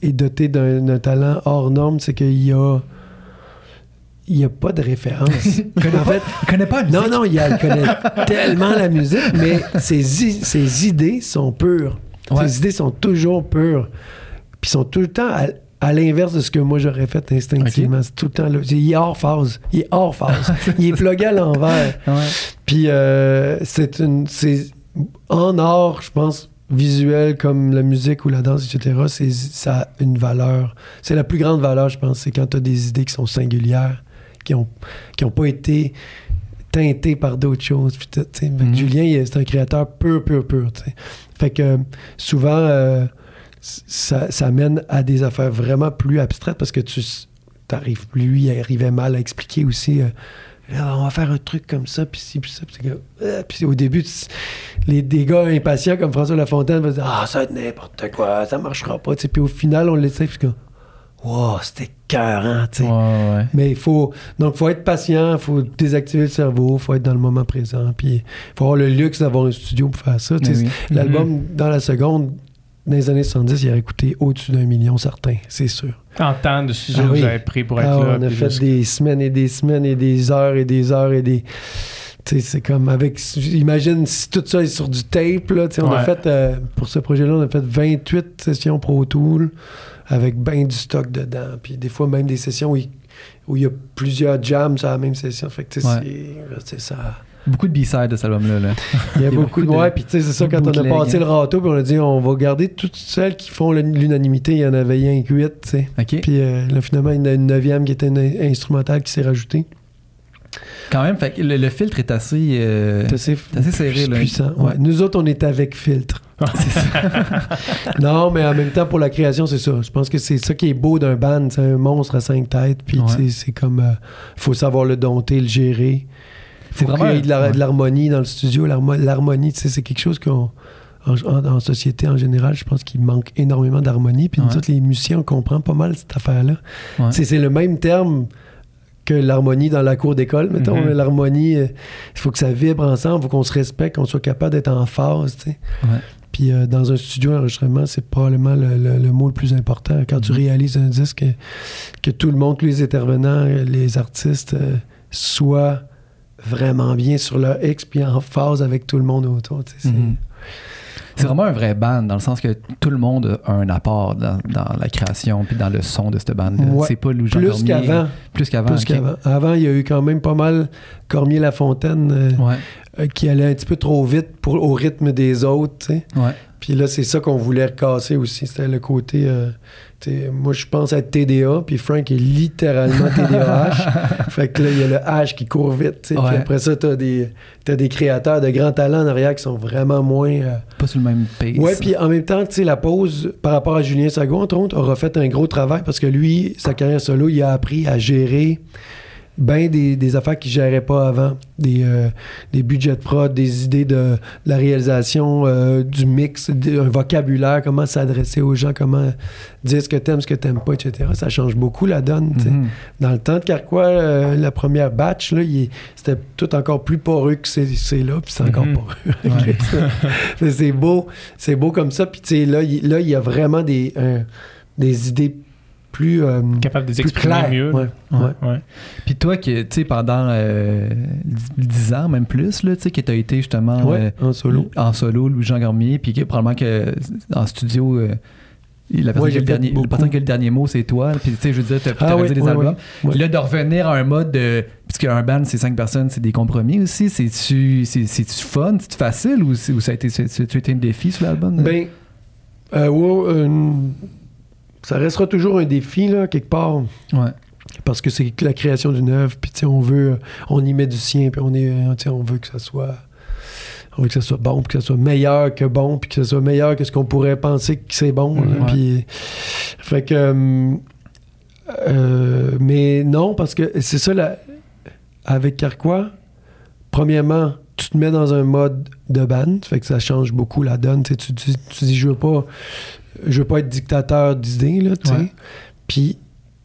est doté d'un talent hors norme. C'est qu'il y a... Il n'y a pas de référence. en fait, Il connaît pas la musique. non, non, il, a- il connaît tellement la musique, mais ses, ses idées sont pures. Ouais. Ses idées sont toujours pures. Puis sont tout le temps à, à l'inverse de ce que moi j'aurais fait instinctivement. C'est tout le temps là. Il est hors phase. Il est hors phase. il est plugué à l'envers. Ouais. Puis euh, c'est une. C'est en art, je pense, visuel comme la musique ou la danse, etc. Ça a une valeur. C'est la plus grande valeur, je pense. C'est quand tu as des idées qui sont singulières, qui ont, qui ont pas été teintées par d'autres choses. Puis tout, tu sais. Fait que Mhm. Julien, c'est un créateur pur, pur, pur. Fait que souvent, euh, ça, ça mène à des affaires vraiment plus abstraites parce que tu t'arrives lui il arrivait mal à expliquer aussi euh, Là, on va faire un truc comme ça puis ci puis ça puis, euh, puis au début les des gars impatients comme François Lafontaine vont dire ah ça n'importe quoi ça marchera pas tu sais. puis au final on l'essaie puis comme wow c'était cœur tu sais Ouais, ouais. mais il faut donc faut être patient, il faut désactiver le cerveau, il faut être dans le moment présent, puis il faut avoir le luxe d'avoir un studio pour faire ça. Oui. L'album dans la seconde dans les années 70, il aurait coûté au-dessus d'un million certain, c'est sûr. En temps de studio Ah que oui. vous avez pris pour être Ah, là. on a fait juste- des semaines et des semaines et des heures et des heures et des tu sais, c'est comme avec imagine si tout ça est sur du tape là, tu sais, on a fait euh, pour ce projet-là, on a fait 28 sessions Pro Tool avec ben du stock dedans, puis des fois même des sessions où il, où il y a plusieurs jams sur la même session, fait que tu sais, Ouais. c'est- c'est ça. Beaucoup de B-sides de cet album-là. Là. Il y a beaucoup de beaucoup de- ouais, puis tu sais c'est ça quand on a passé hein. le râteau, puis on a dit on va garder toutes celles qui font l'unanimité, il y en avait rien que 8, tu sais. Puis euh, là finalement il y en a une neuvième qui était une instrumentale qui s'est rajoutée. Quand même, fait le, le filtre est assez. euh, assez, serré, là. puissant. ouais. Ouais. Nous autres, on est avec filtre. non, mais en même temps, pour la création, c'est ça. Je pense que c'est ça qui est beau d'un band. C'est un monstre à cinq têtes. Puis, Ouais. tu sais, c'est comme. Il faut savoir le dompter, le gérer. Faut vraiment. qu'il y ait de l'harmonie dans le studio. L'harmo- L'harmonie, tu sais, c'est quelque chose qu'on. En, en- en société en général, je pense qu'il manque énormément d'harmonie. Puis nous autres, les musiciens, on comprend pas mal cette affaire-là. Ouais. C'est le même terme que l'harmonie dans la cour d'école, mettons. Mhm. L'harmonie, euh, il faut que ça vibre ensemble, il faut qu'on se respecte, qu'on soit capable d'être en phase, tu sais. Ouais. Puis euh, dans un studio d'enregistrement, c'est probablement le, le- le mot le plus important. Quand tu Mhm. réalises un disque, que, que tout le monde, tous les intervenants, les artistes, euh, soient vraiment bien sur leur X, puis en phase avec tout le monde autour. sais, c'est- vraiment un vrai band, dans le sens que tout le monde a un apport dans, dans la création puis dans le son de cette bande. Ouais. C'est pas Lou Jean Plus Cormier. qu'avant. Plus qu'avant. Plus ok. qu'avant. Avant, il y a eu quand même pas mal Cormier-Lafontaine euh, Ouais, euh, qui allait un petit peu trop vite pour, au rythme des autres. tu sais. ouais. Puis là, c'est ça qu'on voulait recasser aussi. C'était le côté. euh, moi, je pense être TDA, puis Frank est littéralement TDAH. fait que là, il y a le H qui court vite. Puis après ça, t'as des, t'as des créateurs de grands talents en arrière qui sont vraiment moins. euh, Pas sur le même pace. Ouais, puis en même temps, tu sais, la pause par rapport à Julien Sago, entre autres, aura fait un gros travail parce que lui, sa carrière solo, il a appris à gérer ben des, des affaires qu'il gérait pas avant. Des, euh, des budgets de prod, des idées de la réalisation, euh, du mix, un vocabulaire, comment s'adresser aux gens, comment dire ce que t'aimes, ce que t'aimes pas, etc. Ça change beaucoup la donne. Mhm. Dans le temps de Carquois, euh, la première batch, c'était tout encore plus poreux que c'est là, puis c'est encore poreux. Ouais. Mais c'est beau, c'est beau comme ça. Puis là, il, là, y a vraiment des, des idées plus, euh, Capable de les plus exprimer claires. mieux. Ouais, Ouais. ouais. Ouais. Puis toi, qui, tu sais, pendant euh, 10 ans, même plus, là, tu sais, que tu as été justement Ouais, euh, en solo. en solo, Louis-Jean Gormier, puis que probablement que en studio, euh, la personne, Ouais, qui a le dernier, la beaucoup. personne qui a le dernier mot, c'est toi. Puis tu sais, je veux dire, tu as, Ah oui, des oui, albums. oui. Puis là, de revenir à un mode de. Puisque un band, c'est cinq personnes, c'est des compromis aussi. C'est-tu c'est, c'est-tu fun? C'est-tu facile ou, c'est- ou ça a été, c'est, c'est- été un défi sur l'album? Ben, euh, ouais, euh, ça restera toujours un défi, là, quelque part. ouais. Parce que c'est la création d'une œuvre, puis tu sais, on veut, on y met du sien, puis on est, euh, on veut que ça soit, on veut que ça soit bon, puis que ça soit meilleur que bon, puis que ça soit meilleur que ce qu'on pourrait penser que c'est bon. là, Ouais. Puis, fait que, euh, euh, mais non, parce que c'est ça, la- avec Carquois, premièrement, tu te mets dans un mode de band, fait que ça change beaucoup la donne. Tu, tu, tu dis, je veux pas, je veux pas être dictateur d'idées, là, tu sais. Ouais. Puis,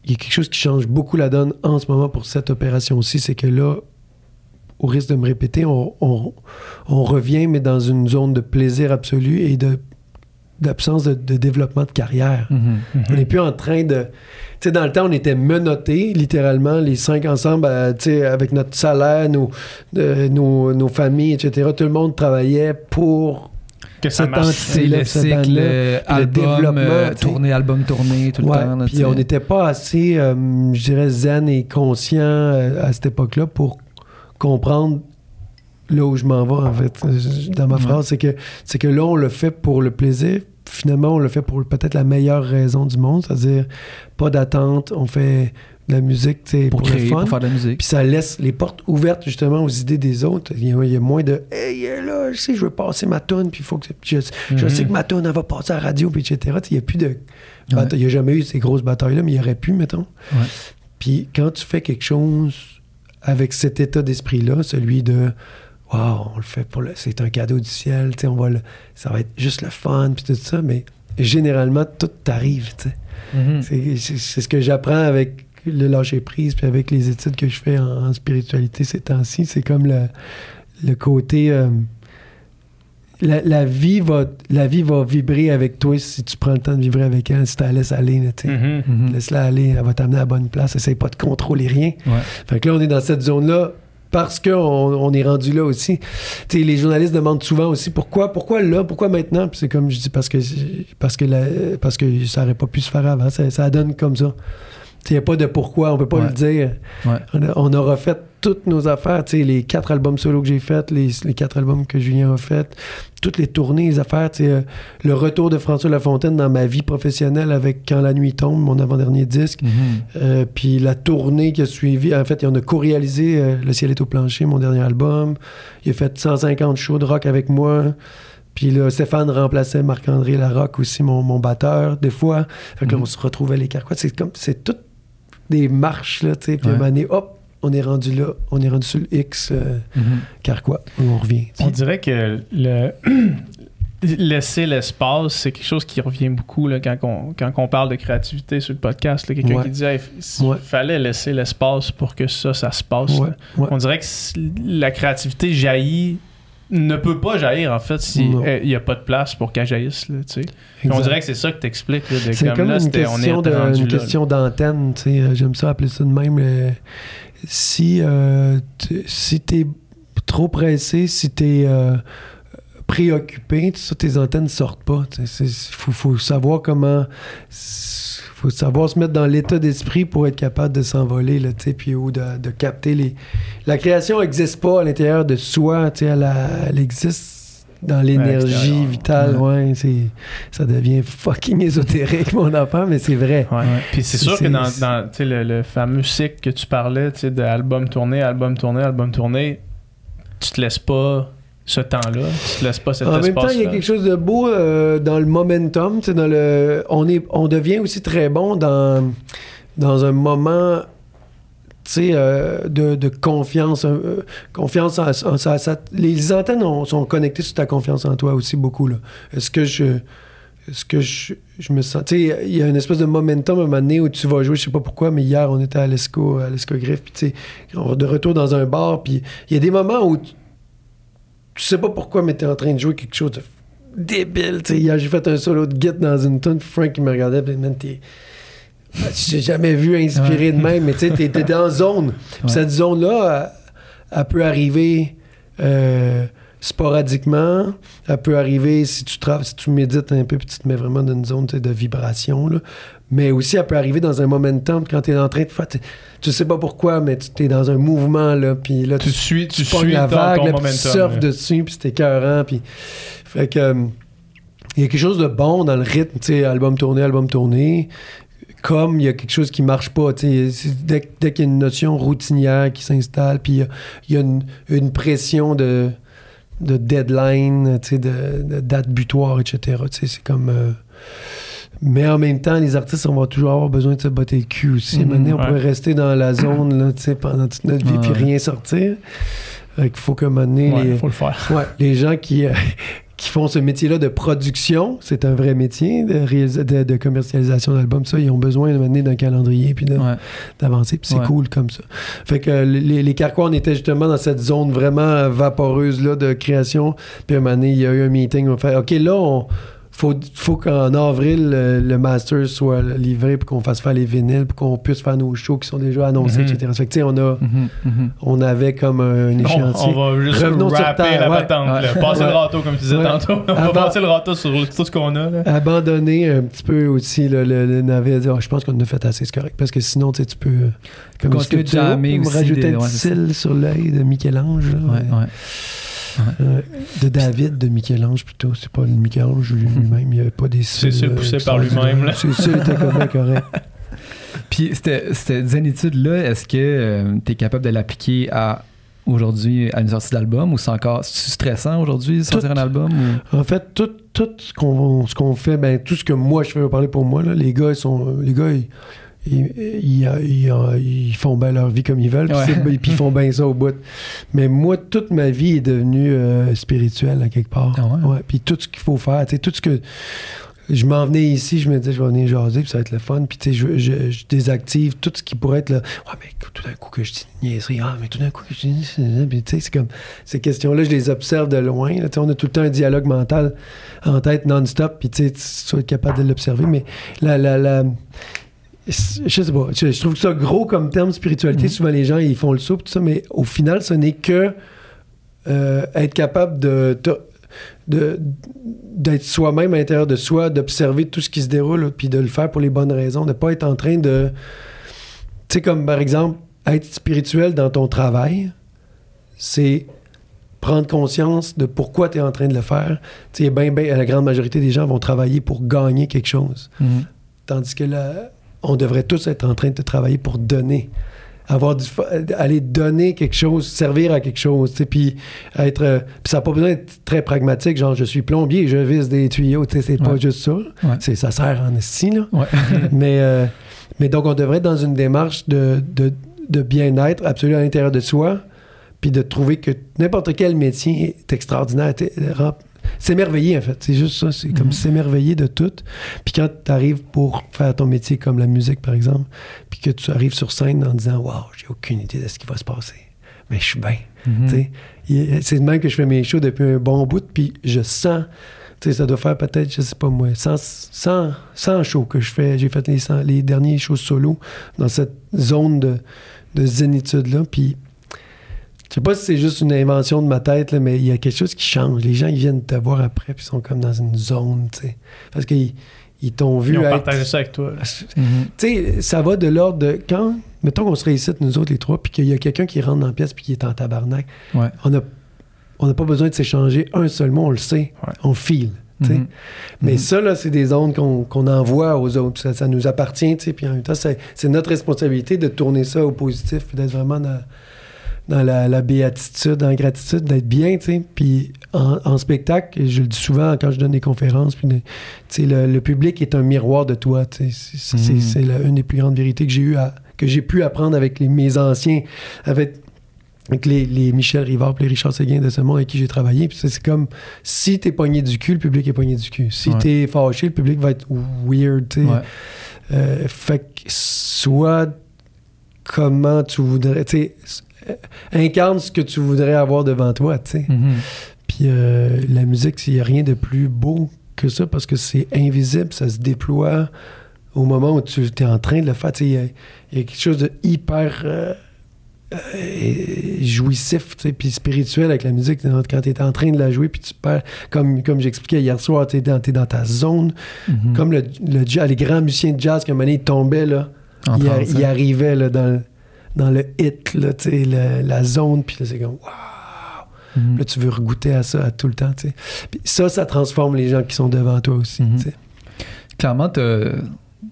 il y a quelque chose qui change beaucoup la donne en ce moment pour cette opération-ci, c'est que là, au risque de me répéter, on, on- on revient, mais dans une zone de plaisir absolu et de d'absence de, de développement de carrière. Mhm. On n'est plus en train de... Tu sais, dans le temps, on était menottés, littéralement, les cinq ensemble, à, tu sais, avec notre salaire, nos, euh, nos, nos familles, etc. Tout le monde travaillait pour... Que ça Cette marche. C'est là, le cette cycle bande-là, euh, le album, développement, euh, tu sais. tourné, album tourné tout le temps. là, puis on n'était pas assez, euh, je dirais, zen et conscient euh, à cette époque-là pour comprendre là où je m'en vais, en fait. Dans ma Ouais. phrase, c'est que, c'est que là, on le fait pour le plaisir. Finalement, on le fait pour peut-être la meilleure raison du monde, c'est-à-dire pas d'attente, on fait de la musique pour, pour, le créer, fun. pour faire de la musique. Puis ça laisse les portes ouvertes justement aux idées des autres. Il y a, il y a moins de Hey, là, je sais, je veux passer ma tune, puis faut que. Je, je Mhm. sais que ma tune, elle va passer à la radio, puis etc. Il n'y a plus de. Il n'y a jamais eu ces grosses batailles-là, mais il y aurait pu, mettons. Ouais. Puis quand tu fais quelque chose avec cet état d'esprit-là, celui de. Waouh, on le fait pour le. C'est un cadeau du ciel, tu sais, on va le. Ça va être juste le fun, puis tout ça, mais généralement, tout t'arrive, c'est- c'est ce que j'apprends avec le lâcher prise puis avec les études que je fais en, en spiritualité ces temps-ci. C'est comme le, le côté. euh, la, la vie va, la vie va vibrer avec toi si tu prends le temps de vibrer avec elle, si tu la laisses aller. Mhm. Mhm. Laisse-la aller, elle va t'amener à la bonne place. Essaye pas de contrôler rien. Ouais. Fait que là, on est dans cette zone-là parce qu'on on est rendu là aussi. Tu sais, les journalistes demandent souvent aussi pourquoi, pourquoi là, pourquoi maintenant? Puis c'est comme je dis parce que parce que la- parce que ça aurait pas pu se faire avant. Ça, ça donne comme ça. Il n'y a pas de pourquoi, on peut pas Ouais. le dire. Ouais. On, a, on aura fait toutes nos affaires, les quatre albums solo que j'ai fait, les, les quatre albums que Julien a fait, toutes les tournées, les affaires, euh, le retour de François Lafontaine dans ma vie professionnelle avec Quand la nuit tombe, mon avant-dernier disque, Mhm. euh, puis la tournée qui a suivi, en fait, on a co-réalisé euh, Le ciel est au plancher, mon dernier album. Il a fait 150 shows de rock avec moi. Puis là, Stéphane remplaçait Marc-André Larocque aussi, mon, mon batteur, des fois. Fait que là, Mhm. on se retrouvait les carquois. C'est comme, c'est toutes des marches, là, tu sais. Puis à un Ouais. moment donné, hop, on est rendu là. On est rendu sur le X euh, Mhm. carquois. On revient. On dirait que le laisser l'espace, c'est quelque chose qui revient beaucoup là, quand, on, quand on parle de créativité sur le podcast. Quelqu'un Ouais. qui dit il Ouais. fallait laisser l'espace pour que ça, ça se passe. Ouais. On dirait que la créativité jaillit, ne peut pas jaillir en fait si Non. il n'y a pas de place pour qu'elle jaillisse. Là, tu on dirait que c'est ça que t'expliques. là, de C'est comme, là, une question, est de, une là, question d'antenne, tu sais, euh, j'aime ça appeler ça de même. euh, si euh, tu si t'es trop pressé, si t'es euh, préoccupé, ça, tes antennes sortent pas. Il faut, faut savoir comment... faut savoir se mettre dans l'état d'esprit pour être capable de s'envoler, là, tu sais, puis ou de, de capter les... La création n'existe pas à l'intérieur de soi, tu sais, elle, existe dans l'énergie vitale, ouais, c'est ça devient fucking ésotérique, mon enfant, mais c'est vrai. Ouais. Puis c'est sûr que dans, dans, tu sais, le, le fameux cycle que tu parlais, tu sais, d'album tourné, album tourné, album tourné, tu te laisses pas ce temps-là, tu te laisses pas cet En même temps, il y a quelque chose de beau euh, dans le momentum, dans le, on, est, on devient aussi très bon dans, dans un moment euh, de, de confiance. euh, confiance en, en- les antennes ont- sont connectées sur ta confiance en toi aussi beaucoup. Est-ce que je. Est-ce que je, je me sens. Tu sais, il y a une espèce de momentum à un moment donné où tu vas jouer, je sais pas pourquoi, mais hier, on était à l'Esco, à l'Esco Griff, puis tu sais, on- de retour dans un bar, puis il y a des moments où tu, tu sais pas pourquoi, mais t'es en train de jouer quelque chose de débile. Hier, j'ai fait un solo de git dans une tune, Frank il me regardait, puis man, t'es. Ah, J'ai jamais vu inspiré de même, mais tu sais, t'es t'es dans zone. Puis Ouais. cette zone-là, elle, elle peut arriver euh, sporadiquement. Elle peut arriver si tu travailles, si tu médites un peu, puis tu te mets vraiment dans une zone de vibration. Là. Mais aussi, elle peut arriver dans un momentum quand tu es en train de faire. Tu, tu sais pas pourquoi, mais tu es dans un mouvement, là, puis là, Tu suis, tu tu pognes suis la vague, là, tu surfes dessus, puis c'est écœurant, puis... Fait que... euh, Il y a quelque chose de bon dans le rythme, tu sais, album tourné, album tourné, comme il y a quelque chose qui marche pas, tu dès, dès qu'il y a une notion routinière qui s'installe, puis il y a, il y a une, une pression de, de deadline, tu sais, de, de date butoir, etc., tu sais, c'est comme... euh, mais en même temps, les artistes, on va toujours avoir besoin de se botter le cul aussi. Mhm, Maintenant, on ouais. pourrait rester dans la zone là, tu sais, pendant toute notre vie puis rien sortir. Fait qu'il faut moment donné, Ouais, les, faut le faire. ouais, les gens qui, euh, qui font ce métier-là de production, c'est un vrai métier de, réalisa- de, de commercialisation d'albums. Ça, ils ont besoin de mener d'un calendrier puis Ouais. d'avancer. Puis c'est cool comme ça. Fait que euh, les, les Carquois, on était justement dans cette zone vraiment vaporeuse-là de création. Puis à un moment donné, il y a eu un meeting. On fait OK, là, on. Faut, faut qu'en avril, le, le master soit livré pour qu'on fasse faire les vinyles, pour qu'on puisse faire nos shows qui sont déjà annoncés, Mhm. etc. Fait que, tu sais, on, a, Mhm, mhm. on avait comme un échéancier. on va juste Revenons sur terre, la ouais. patente. là. Ouais. Passer le râteau, comme tu disais tantôt. On va passer le râteau sur tout ce qu'on a. Là. abandonner un petit peu aussi le, le, le navet. Dire, Ah, je pense qu'on en a fait assez, c'est correct. Parce que sinon, tu sais, tu peux. euh, Comme continuer de sculpture, jammer me aussi rajouter des- un petit cil sur l'œil de Michel-Ange. ouais. Euh, de David, de Michel-Ange plutôt. C'est pas le Michel-Ange lui-même. Il n'y avait pas des C'est cils, c'est euh, poussé par lui-même. là. C'est ça, il était même correct. Puis cette, cette zénitude-là, est-ce que tu es capable de l'appliquer à aujourd'hui à une sortie d'album ou c'est encore c'est stressant aujourd'hui de sortir Tout. un album ou... En fait, tout, tout ce qu'on fait, ben, tout ce que moi je fais, parler pour moi, là, les gars, ils sont. Les gars, ils, ils, ils- ils- ils font bien leur vie comme ils veulent, puis ils font bien ça au bout. Mais moi, toute ma vie est devenue euh, spirituelle à quelque part. Ah ouais? Ouais, Puis tout ce qu'il faut faire, tu sais, tout ce que. Je m'en venais ici, je me disais, je vais venir jaser, puis ça va être le fun. Puis, tu sais, je, je- je désactive tout ce qui pourrait être là. Ouais, mais tout d'un coup que je dis niaiserie, ah, mais tout d'un coup que je dis. Puis, tu sais, c'est comme. Ces questions-là, je les observe de loin. là. Tu sais, on a tout le temps un dialogue mental en tête non-stop, puis, tu sais, tu capable de l'observer. Mais la. la, la je sais pas, je, je trouve ça gros comme terme spiritualité. Mhm. Souvent, les gens, ils font le pis tout ça, mais au final, ce n'est que euh, être capable de, d'être soi-même à l'intérieur de soi, d'observer tout ce qui se déroule, puis de le faire pour les bonnes raisons, de ne pas être en train de... Tu sais, comme par exemple, être spirituel dans ton travail, c'est prendre conscience de pourquoi tu es en train de le faire. Tu sais, ben, ben, la grande majorité des gens vont travailler pour gagner quelque chose. Mhm. Tandis que là, on devrait tous être en train de travailler pour donner. Avoir du aller donner quelque chose, servir à quelque chose, tu sais, puis être euh, puis ça n'a pas besoin d'être très pragmatique, genre je suis plombier, je vise des tuyaux, tu sais, c'est pas juste ça. Ouais. C'est ça sert en esti là. Ouais. mais euh, mais donc on devrait être dans une démarche de, de, de bien-être absolu à l'intérieur de soi, puis de trouver que n'importe quel métier est extraordinaire, s'émerveiller, en fait. C'est juste ça. C'est comme Mhm. s'émerveiller de tout. Puis quand tu arrives pour faire ton métier comme la musique, par exemple, puis que tu arrives sur scène en disant Waouh, j'ai aucune idée de ce qui va se passer. Mais je suis bien. Mhm. C'est de même que je fais mes shows depuis un bon bout, puis je sens. Sais, ça doit faire peut-être, je sais pas moi, 100, 100, 100 shows que je fais. J'ai fait les, 100 les derniers shows solo dans cette zone de, de zénitude-là. Puis, je sais pas si c'est juste une invention de ma tête, là, mais il y a quelque chose qui change. Les gens, ils viennent te voir après, puis ils sont comme dans une zone, tu sais. Parce qu'ils ils t'ont vu Ils ont être- partagé ça avec toi. Mhm. tu sais, ça va de l'ordre de quand, mettons qu'on se réussit, nous autres les trois, puis qu'il y a quelqu'un qui rentre dans la pièce puis qui est en tabarnak, Ouais. on n'a on n'a pas besoin de s'échanger un seul mot, on le sait, Ouais. on sais. Mhm. Mais Mhm. ça, là, c'est des ondes qu'on qu'on envoie aux autres. Ça, ça nous appartient, tu sais, puis en même temps, c'est c'est notre responsabilité de tourner ça au positif, puis d'être vraiment dans, dans la, la béatitude, dans la gratitude, d'être bien, tu sais. Puis en, en spectacle, je le dis souvent quand je donne des conférences, puis de- tu sais, le, le public est un miroir de toi, tu sais. C'est- la- une des plus grandes vérités que j'ai eu à- que j'ai pu apprendre avec les, mes anciens, avec avec les, les Michel Rivard les Richard Séguin de ce monde avec qui j'ai travaillé. Puis c'est comme si t'es pogné du cul, le public est pogné du cul. Si Ouais. t'es fâché, le public va être weird. tu sais. Ouais. Euh, fait que soit comment tu voudrais, incarne ce que tu voudrais avoir devant toi, tu sais. Mhm. Puis euh, la musique, il n'y a rien de plus beau que ça parce que c'est invisible, ça se déploie au moment où tu es en train de le faire. Il y, a- il y a quelque chose de hyper euh, euh, jouissif puis spirituel avec la musique. Quand tu es en train de la jouer, puis tu perds, comme, comme j'expliquais hier soir, tu es, dans ta zone. Mhm. Comme le, le les grands musiciens de jazz, un moment donné, ils tombaient, là, ils, arrivaient là, dans, le- dans le hit, là, tu sais, le- la zone, puis là, c'est comme, waouh! Mhm. Là, tu veux regoûter à ça à tout le temps, tu sais. Puis ça, ça transforme les gens qui sont devant toi aussi, tu sais. Clairement, t'as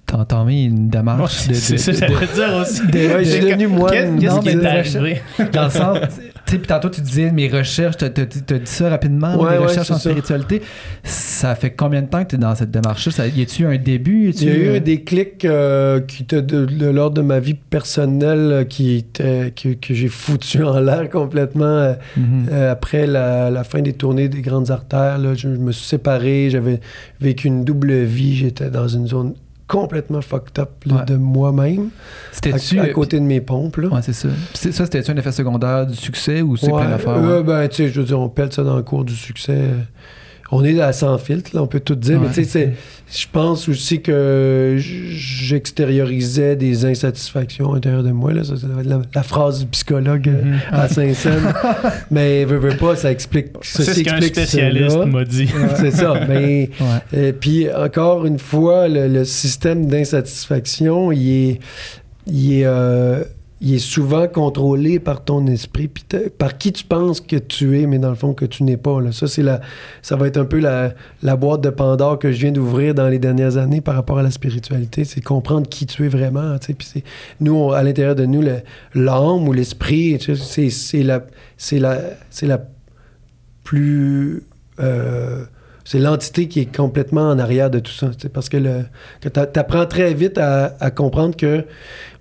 t'as entamé une démarche de, c'est de- ça, de- j'allais dire aussi. de- Ouais, je suis devenu moine. Qu'est-ce qui mais est de arrivé? dans le sens, tu sais, puis tantôt tu disais mes recherches, t'as- t'as dit ça rapidement, Ouais, mes ouais, recherches en spiritualité. Ça fait combien de temps que tu es dans cette démarche-là? Y a-tu un début? Il y a eu un déclic euh, qui était de, de l'ordre de ma vie personnelle euh, qui était, que, que j'ai foutu en l'air complètement euh, Mhm. euh, après la, la fin des tournées des grandes artères. là. je, je me suis séparé, j'avais vécu une double vie, j'étais dans une zone complètement fucked up là, Ouais. de moi-même, C'était-tu. à, à côté de mes pompes. Là. Ouais, c'est ça. Ça, c'était-tu un effet secondaire du succès ou c'est Ouais, plein d'affaires? euh, ouais? ben, tu sais, je veux dire, on pèle ça dans le cours du succès. On est à sans filtre, là, on peut tout dire, mais tu sais, c'est- je pense aussi que j'extériorisais des insatisfactions à l'intérieur de moi. Là. Ça, la, la phrase du psychologue euh, Mhm. à Saint-Saëns. mais veux, veux pas, ça explique. C'est ce qu'un spécialiste m'a dit. C'est ça. Mais Ouais. et puis encore une fois, le, le système d'insatisfaction, il est, il est, euh, il est souvent contrôlé par ton esprit, puis par qui tu penses que tu es, mais dans le fond que tu n'es pas. Là. Ça, c'est la, ça va être un peu la, la boîte de Pandore que je viens d'ouvrir dans les dernières années par rapport à la spiritualité. C'est comprendre qui tu es vraiment. Puis c'est, nous, à l'intérieur de nous, l'âme ou l'esprit, c'est la, c'est la, c'est la plus euh, c'est l'entité qui est complètement en arrière de tout ça. Parce que le, tu apprends très vite à, à comprendre que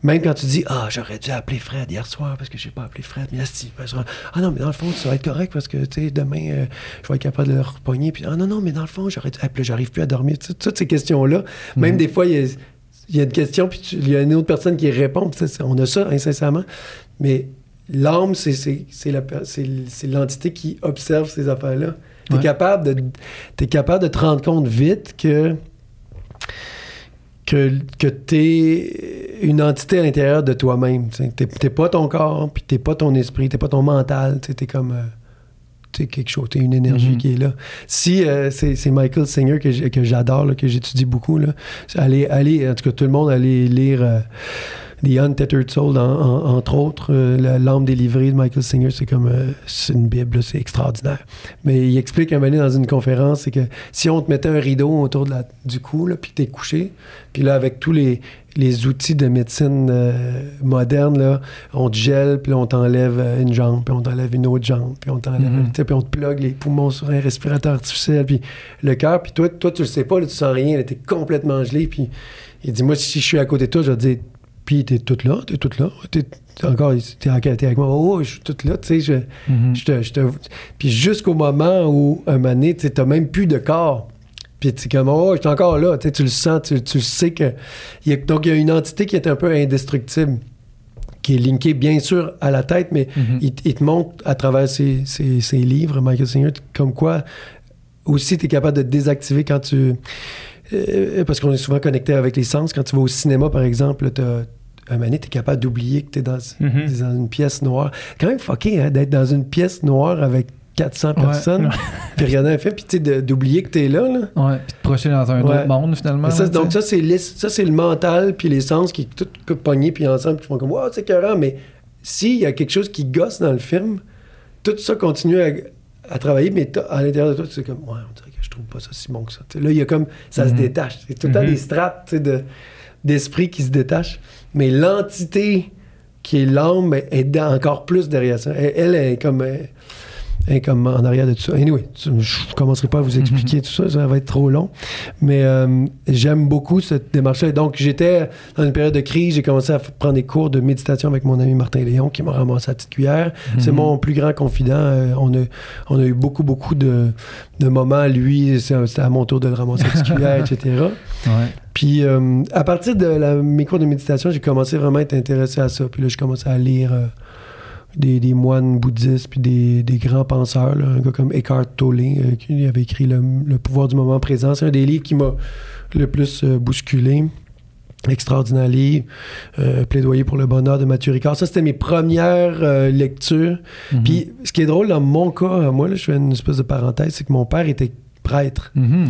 même quand tu dis Ah, j'aurais dû appeler Fred hier soir parce que j'ai pas appelé Fred, mais ben, ah non, mais dans le fond, ça va être correct parce que tu sais, demain, euh, je vais être capable de le repogner. Puis ah non, non, mais dans le fond, j'aurais dû. Ah, j'arrive plus à dormir. Toutes ces questions-là, même Mhm. des fois, il y y a une question, puis il y a une autre personne qui répond. on a ça, incessamment. Mais l'âme, c'est l'entité qui observe ces affaires-là. Es Ouais. capable, de, t'es capable de te rendre compte vite que, que, que tu es une entité à l'intérieur de toi-même. Tu n'es pas ton corps, puis tu pas ton esprit, tu pas ton mental. Tu es comme. euh, t'es quelque chose, tu une énergie Mhm. qui est là. Si euh, c'est c'est Michael Singer que j'adore, là, que j'étudie beaucoup, là, allez, allez, en tout cas, tout le monde, allez lire euh, The Untethered Soul, en- en- entre autres. euh, L'âme délivrée de Michael Singer, c'est comme euh, c'est une Bible, c'est extraordinaire. Mais il explique un moment donné dans une conférence, c'est que si on te mettait un rideau autour de la, du cou, là, puis t'es couché, puis là, avec tous les, les outils de médecine euh, moderne, là, on te gèle, puis on t'enlève euh, une jambe, puis on t'enlève une autre jambe, puis on t'enlève, Mhm. sais, puis on te plug les poumons sur un respirateur artificiel, puis le cœur, puis toi, toi, tu le sais pas, là, tu sens rien, t'es complètement gelé, puis il dit, moi, si je suis à côté de toi, je vais te dire, Puis t'es toute là, t'es toute là. T'es t'es encore, t'es, t'es avec moi. Oh, je suis toute là, tu sais. Je, Mhm. je te, je te- Puis jusqu'au moment où, un moment donné, t'as même plus de corps. Puis tu comme, oh, je suis encore là. Tu le sens, tu, tu le sais que. il y a- donc, il y a une entité qui est un peu indestructible, qui est linkée, bien sûr, à la tête, mais Mhm. il, il te montre à travers ses, ses- ses livres, Michael Singer, comme quoi aussi tu es capable de désactiver quand tu. euh, parce qu'on est souvent connecté avec les sens. Quand tu vas au cinéma, par exemple, tu un moment donné, tu es capable d'oublier que tu es dans, Mhm. t'es dans une pièce noire. Quand même fucké hein, d'être dans une pièce noire avec 400 Ouais. personnes, puis regarder un film, puis tu sais, d'oublier que tu es là. là. Ouais, puis te projeter dans un Ouais. autre monde finalement. Mais ça, là, donc ça, c'est le mental puis les sens qui tout pognés puis ensemble qui font comme wow, c'est écœurant. Mais s'il y a quelque chose qui gosse dans le film, tout ça continue à, à travailler, mais à l'intérieur de toi, tu sais comme ouais, on dirait que je trouve pas ça si bon que ça. Là, il y a comme ça se Mhm. détache. C'est tout le temps Mhm. des strates tu sais, de, d'esprit qui se détachent. Mais l'entité qui est l'âme est- encore plus derrière ça. Elle, est comme. euh, est comme en arrière de tout ça. Anyway, je ne commencerai pas à vous expliquer tout ça, ça va être trop long. Mais euh, j'aime beaucoup cette démarche-là. Donc, j'étais dans une période de crise, j'ai commencé à prendre des cours de méditation avec mon ami Martin Léon qui m'a ramassé la petite cuillère. C'est Mhm. mon plus grand confident. Euh, on, a, on a eu beaucoup, beaucoup de, de moments. Lui, c'est- c'était à mon tour de le ramasser la petite cuillère, etc. Ouais. Puis euh, à partir de la- mes cours de méditation, j'ai commencé vraiment à être intéressé à ça. Puis là, je commençais à lire des, des moines bouddhistes, puis des, des grands penseurs. là. un gars comme Eckhart Tolle, euh, qui avait écrit le, Le pouvoir du moment présent. C'est un des livres qui m'a le plus euh, bousculé. Extraordinaire livre. Euh, Plaidoyer pour le bonheur de Mathieu Ricard. Ça, c'était mes premières lectures. Mhm. Puis ce qui est drôle dans mon cas, moi, là, je fais une espèce de parenthèse, c'est que mon père était prêtre Mhm.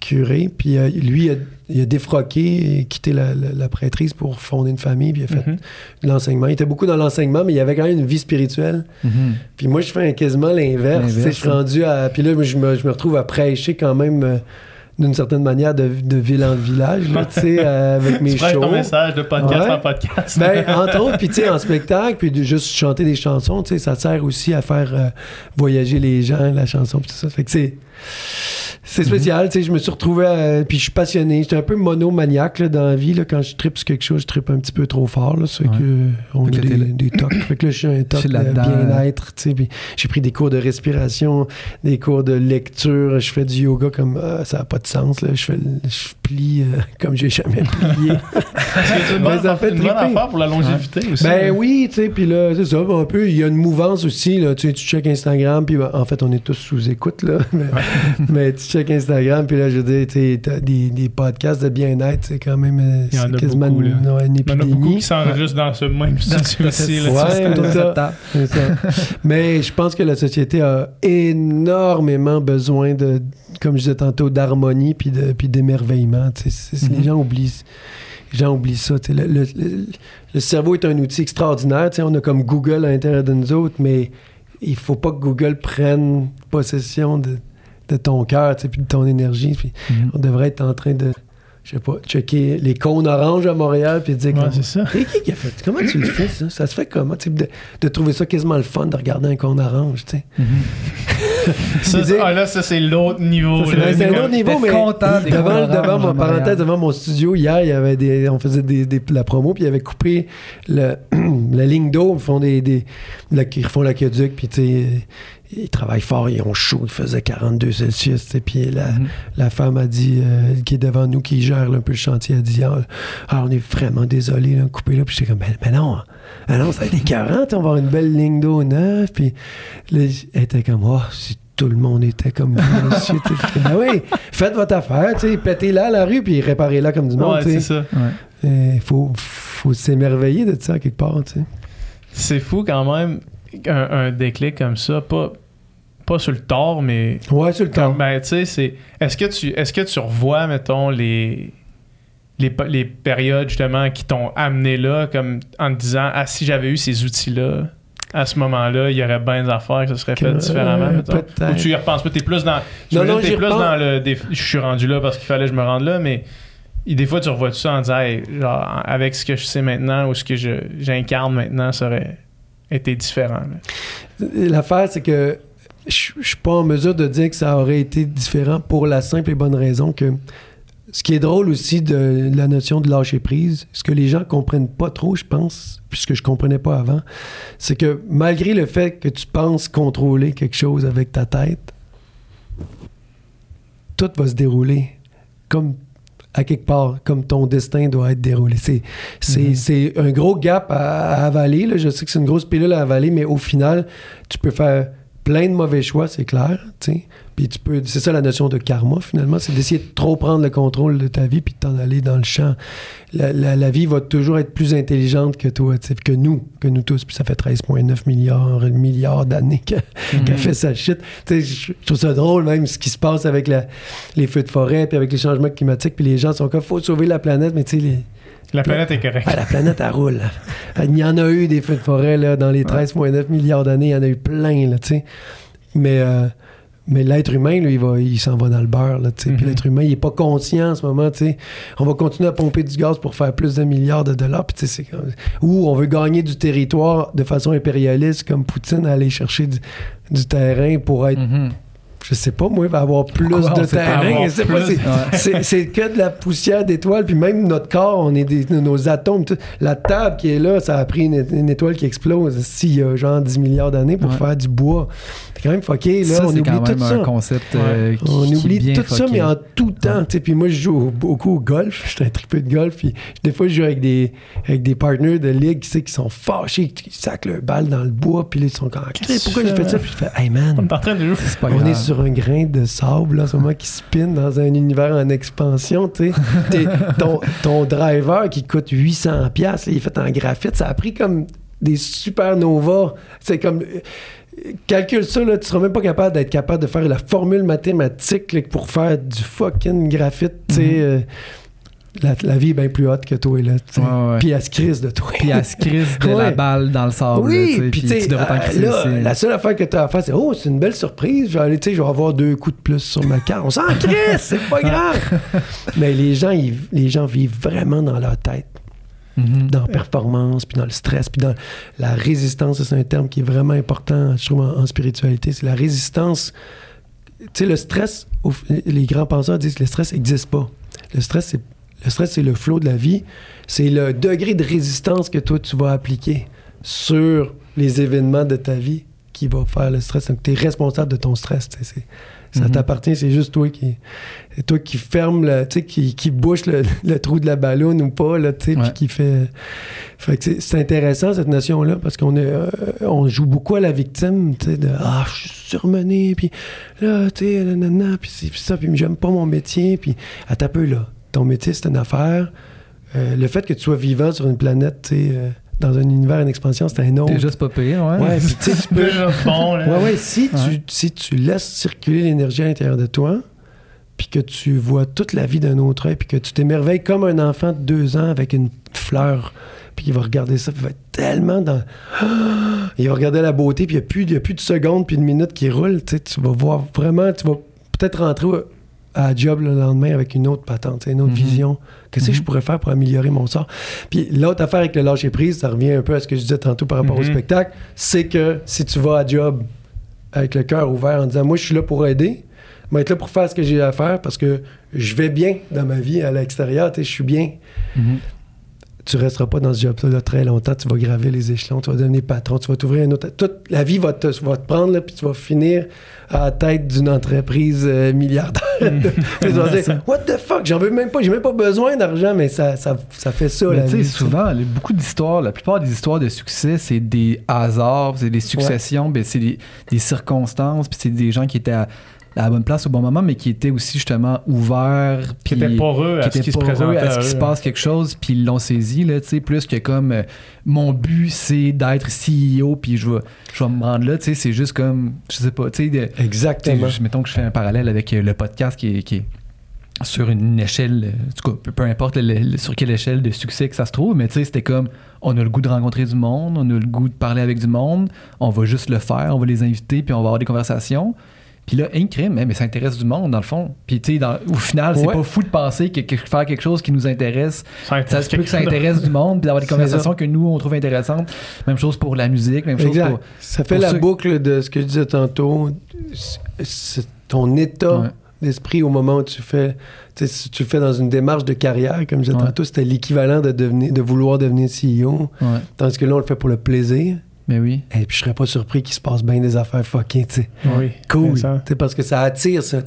curé, puis lui, il a, il a défroqué et quitté la, la- la prêtrise pour fonder une famille, puis il a fait Mhm. de l'enseignement. Il était beaucoup dans l'enseignement, mais il avait quand même une vie spirituelle. Mhm. Puis moi, je fais quasiment l'inverse. Je suis rendu à... Puis là, je me, je me retrouve à prêcher quand même... d'une certaine manière de, de ville en village, là, tu sais, euh, avec mes Tu shows. ton message de podcast Ouais. en podcast. Ben, entre autres, puis tu sais, en spectacle, puis de juste chanter des chansons, tu sais, ça sert aussi à faire euh, voyager les gens, la chanson, puis tout ça. Fait que c'est. C'est spécial, tu sais, je me suis retrouvé, à- puis je suis passionné. J'étais un peu monomaniaque là, dans la vie, là, quand je tripe sur quelque chose, je tripe un petit peu trop fort, là, ça fait Ouais. que, on Fait a que des, tocs. fait que là, je suis un toc de bien-être, tu sais, puis j'ai pris des cours de respiration, des cours de lecture, je fais du yoga comme, ah, ça n'a pas de sens, là, je fais, le- je plie euh, comme j'ai jamais plié. C'est une bonne, ça fait une bonne affaire pour la longévité aussi. Ben oui, tu sais, puis là, c'est ça, un peu, il y a une mouvance aussi, là, tu sais, tu check Instagram, puis ben, en fait, on est tous sous écoute, là, mais, mais tu check Instagram, puis là, je veux dire, tu sais, t'as des, des podcasts de bien-être, c'est quand même, euh, Il y en c'est a quasiment beaucoup, une, ouais, une Il y en a beaucoup épidémie. qui s'enregistrent dans ce même studio aussi. là, Ouais, tu sais, Autour de c'est ça. cette table. C'est ça. Mais je pense que la société a énormément besoin de, comme je disais tantôt, d'harmonie puis de puis d'émerveillement. Les Mhm. gens oublient. Les gens oublient ça. Le, le- le- le cerveau est un outil extraordinaire. On a comme Google à l'intérieur de nous autres, mais il faut pas que Google prenne possession de, de ton cœur puis de ton énergie. Puis Mhm. on devrait être en train de, je sais pas, checker les cônes oranges à Montréal puis dire Ouais, c'est ça. et qui qui a fait? Comment tu le fais, ça? Ça se fait comment? De, de trouver ça quasiment le fun de regarder un cône orange, tu sais. Mhm. Ça, ah, là, ça, c'est l'autre niveau. C'est- un autre niveau, mais content des devant, devant mon parenthèse, devant mon studio, hier, il y avait des, on faisait des, des- la promo, puis il avait coupé le, la ligne d'eau, ils font des, des la- ils refont l'aqueduc, puis tu sais, ils travaillent fort, ils ont chaud, il faisait 42 Celsius, sais, puis la, Mhm. la femme a dit, euh, qui est devant nous, qui gère là, un peu le chantier, a dit Ah, ah, on est vraiment désolé, là, couper là. Puis j'étais comme, ben non, ben non, ça va être écœurant, tu sais, on va avoir une belle ligne d'eau neuve. Puis là, elle était comme, oh, si tout le monde était comme vous, monsieur. ben oui, faites votre affaire, pétez-la à la rue, puis réparez-la comme du monde, Ouais, c'est ça. Ouais. Il faut, faut s'émerveiller de ça quelque part, tu sais. C'est fou quand même, un, un déclic comme ça. Pas, pas sur le tort, mais Ouais, sur le. Comme, ben, tu sais, c'est. Est-ce que tu est-ce que tu revois, mettons, les. Les, les périodes justement qui t'ont amené là, comme en te disant Ah, si j'avais eu ces outils-là, à ce moment-là, il y aurait bien des affaires que ça serait fait Que- différemment. euh, mettons. peut-être. Ou tu y repenses pas, t'es plus dans. Non, non, t'es plus repense. dans le. des- je suis rendu là parce qu'il fallait que je me rende là, mais des fois tu revois tout ça en disant Hey, genre, avec ce que je sais maintenant ou ce que je- j'incarne maintenant, ça aurait été différent. L'affaire, c'est que je je suis pas en mesure de dire que ça aurait été différent pour la simple et bonne raison que ce qui est drôle aussi de, la notion de lâcher prise, ce que les gens comprennent pas trop, je pense, puisque je comprenais pas avant, c'est que malgré le fait que tu penses contrôler quelque chose avec ta tête, tout va se dérouler comme à quelque part, comme ton destin doit être déroulé. C'est, c'est, Mhm. c'est un gros gap à, à avaler. là. Je sais que c'est une grosse pilule à avaler, mais au final, tu peux faire plein de mauvais choix, c'est clair. tu sais. Puis tu peux, c'est ça la notion de karma finalement, c'est d'essayer de trop prendre le contrôle de ta vie puis de t'en aller dans le champ. La, la- la vie va toujours être plus intelligente que toi, que nous, que nous tous. Puis ça fait 13,9 milliards, milliards d'années que- qu'elle fait sa shit. Je je trouve ça drôle même ce qui se passe avec la- les feux de forêt puis avec les changements climatiques. Puis les gens sont comme, faut sauver la planète, mais tu sais, La planète est correcte. ah, la planète, elle roule. Il y en a eu des feux de forêt là, dans les 13,9 milliards d'années. Il y en a eu plein, là, tu sais. Mais, euh, mais l'être humain, lui, il, va- il s'en va dans le beurre, là, tu sais. Puis Mhm. l'être humain, il est pas conscient en ce moment, tu sais. On va continuer à pomper du gaz pour faire plus de milliards de dollars. Puis, tu sais, c'est comme- Ou on veut gagner du territoire de façon impérialiste, comme Poutine, aller chercher du, du terrain pour être, Mhm. Je sais pas, moi, il va avoir plus de terrain. c'est- Ouais. que de la poussière d'étoiles, puis même notre corps, on est des, nos atomes. tout. La table qui est là, ça a pris une, une étoile qui explose s'il y a genre 10 milliards d'années pour Ouais. faire du bois. C'est quand même fucké, là. ça, on oublie quand tout même ça. un concept euh, qui, On qui est oublie bien tout ça, mais en tout temps. Puis moi, je joue au- beaucoup au golf. Je suis un triple de golf. Puis des fois, je joue avec des, avec des partners de ligue tu sais, qui sont fâchés, qui sacent leur balle dans le bois. Puis là, ils sont comme, pourquoi j'ai fait ça? Puis je fais, hey man, On est en train de jouer. C'est pas on est sur un grain de sable là, en ce moment qui spin dans un univers en expansion. tu sais. T'es- ton, ton driver qui coûte 800$, piastres, il est fait en graphite, ça a pris comme des supernovas. C'est comme. Calcule ça, là, tu seras même pas capable d'être capable de faire la formule mathématique là, pour faire du fucking graphite. Mhm. euh, la, la vie est bien plus haute que toi. Là. Ouais, ouais. Puis elle se crise de toi. Puis elle se crise de la Ouais. balle dans le sable. Oui, là, puis tu devrais t'en euh, crisser là, aussi. la seule affaire que tu as à faire, c'est Oh, c'est une belle surprise. Je vais, aller, tu sais, je vais avoir deux coups de plus sur ma carte. On s'en crisse, c'est pas grave. Mais les gens, ils- les gens vivent vraiment dans leur tête, Mhm. dans la performance, puis dans le stress, puis dans la résistance. C'est un terme qui est vraiment important, je trouve, en, en spiritualité. C'est la résistance. Tu sais, le stress, les grands penseurs disent que le stress n'existe pas. Le stress, c'est le stress, c'est le flot de la vie. C'est le degré de résistance que toi, tu vas appliquer sur les événements de ta vie qui va faire le stress. Donc, tu es responsable de ton stress. c'est- Ça Mhm. t'appartient, c'est juste toi qui c'est toi qui ferme, le, qui, qui bouche le, le trou de la ballonne ou pas, là, puis qui fait... fait que c'est- c'est intéressant, cette notion-là, parce qu'on est, euh, on joue beaucoup à la victime, de « Ah, je suis surmené, puis là, tu sais, puis ça, puis j'aime pas mon métier, puis à peu, là, ton métier, c'est une affaire. Euh, le fait que tu sois vivant sur une planète, euh, dans un univers en expansion, c'est un autre. Déjà, c'est pas pire, ouais. Ouais, puis tu peux... Déjà bon, là. Ouais, ouais, si, Ouais. Tu, si tu laisses circuler l'énergie à l'intérieur de toi, puis que tu vois toute la vie d'un autre œil, puis que tu t'émerveilles comme un enfant de deux ans avec une fleur, puis il va regarder ça, puis il va être tellement dans... Il va regarder la beauté, puis il n'y a, plus- il y a plus de secondes, puis de minutes qui roulent, tu sais, tu vas voir vraiment, tu vas peut-être rentrer à job le lendemain avec une autre patente, une autre Mhm. vision. Qu'est-ce que Mhm. je pourrais faire pour améliorer mon sort? Puis l'autre affaire avec le lâcher prise, ça revient un peu à ce que je disais tantôt par rapport au Mhm. spectacle, c'est que si tu vas à job avec le cœur ouvert en disant moi je suis là pour aider, mais être là pour faire ce que j'ai à faire parce que je vais bien dans ma vie à l'extérieur, je suis bien. Tu resteras pas dans ce job-là là, très longtemps, tu vas graver les échelons, tu vas devenir patron, tu vas t'ouvrir un autre. Toute la vie va te, va te prendre, là, puis tu vas finir à la tête d'une entreprise euh, milliardaire. Puis tu vas dire, What the fuck, j'en veux même pas, j'ai même pas besoin d'argent, mais ça, ça, ça fait ça, Mais la tu sais, souvent, les- beaucoup d'histoires, la plupart des histoires de succès, c'est des hasards, c'est des successions, ben, c'est des, des circonstances, puis c'est des gens qui étaient à, à la bonne place au bon moment, mais qui étaient aussi justement ouverts, Qui puis était poreux à qui ce qui se présentait à ce à qui se passe quelque chose, puis ils l'ont saisi, là, tu sais, plus que comme euh, mon but, c'est d'être CEO, puis je vais, je vais me rendre là, tu sais, c'est juste comme, je sais pas, tu sais, Exactement. je- mettons que je fais un parallèle avec euh, le podcast qui est, qui est sur une échelle, en tout cas, peu, peu importe le- le- sur quelle échelle de succès que ça se trouve, mais tu sais, c'était comme, on a le goût de rencontrer du monde, on a le goût de parler avec du monde, on va juste le faire, on va les inviter, puis on va avoir des conversations. Puis là, un crime, mais ça intéresse du monde, dans le fond. Puis tu sais, au final, c'est Ouais. pas fou de penser que, que faire quelque chose qui nous intéresse, Ça se peut que ça intéresse du monde, puis d'avoir des conversations que nous, on trouve intéressantes. Même chose pour la musique, même chose Exact. pour... Ça fait pour la ceux- boucle de ce que je disais tantôt. C'est- C'est ton état Ouais. d'esprit au moment où tu fais. Tu sais, si tu le fais dans une démarche de carrière, comme je disais Ouais. tantôt, c'était l'équivalent de, devenir, de vouloir devenir CEO. Ouais. Tandis que là, on le fait pour le plaisir. Mais oui. Et puis, je serais pas surpris qu'il se passe bien des affaires fuckées, tu sais. Oui. Cool. Vincent. Tu sais, parce que ça attire ça.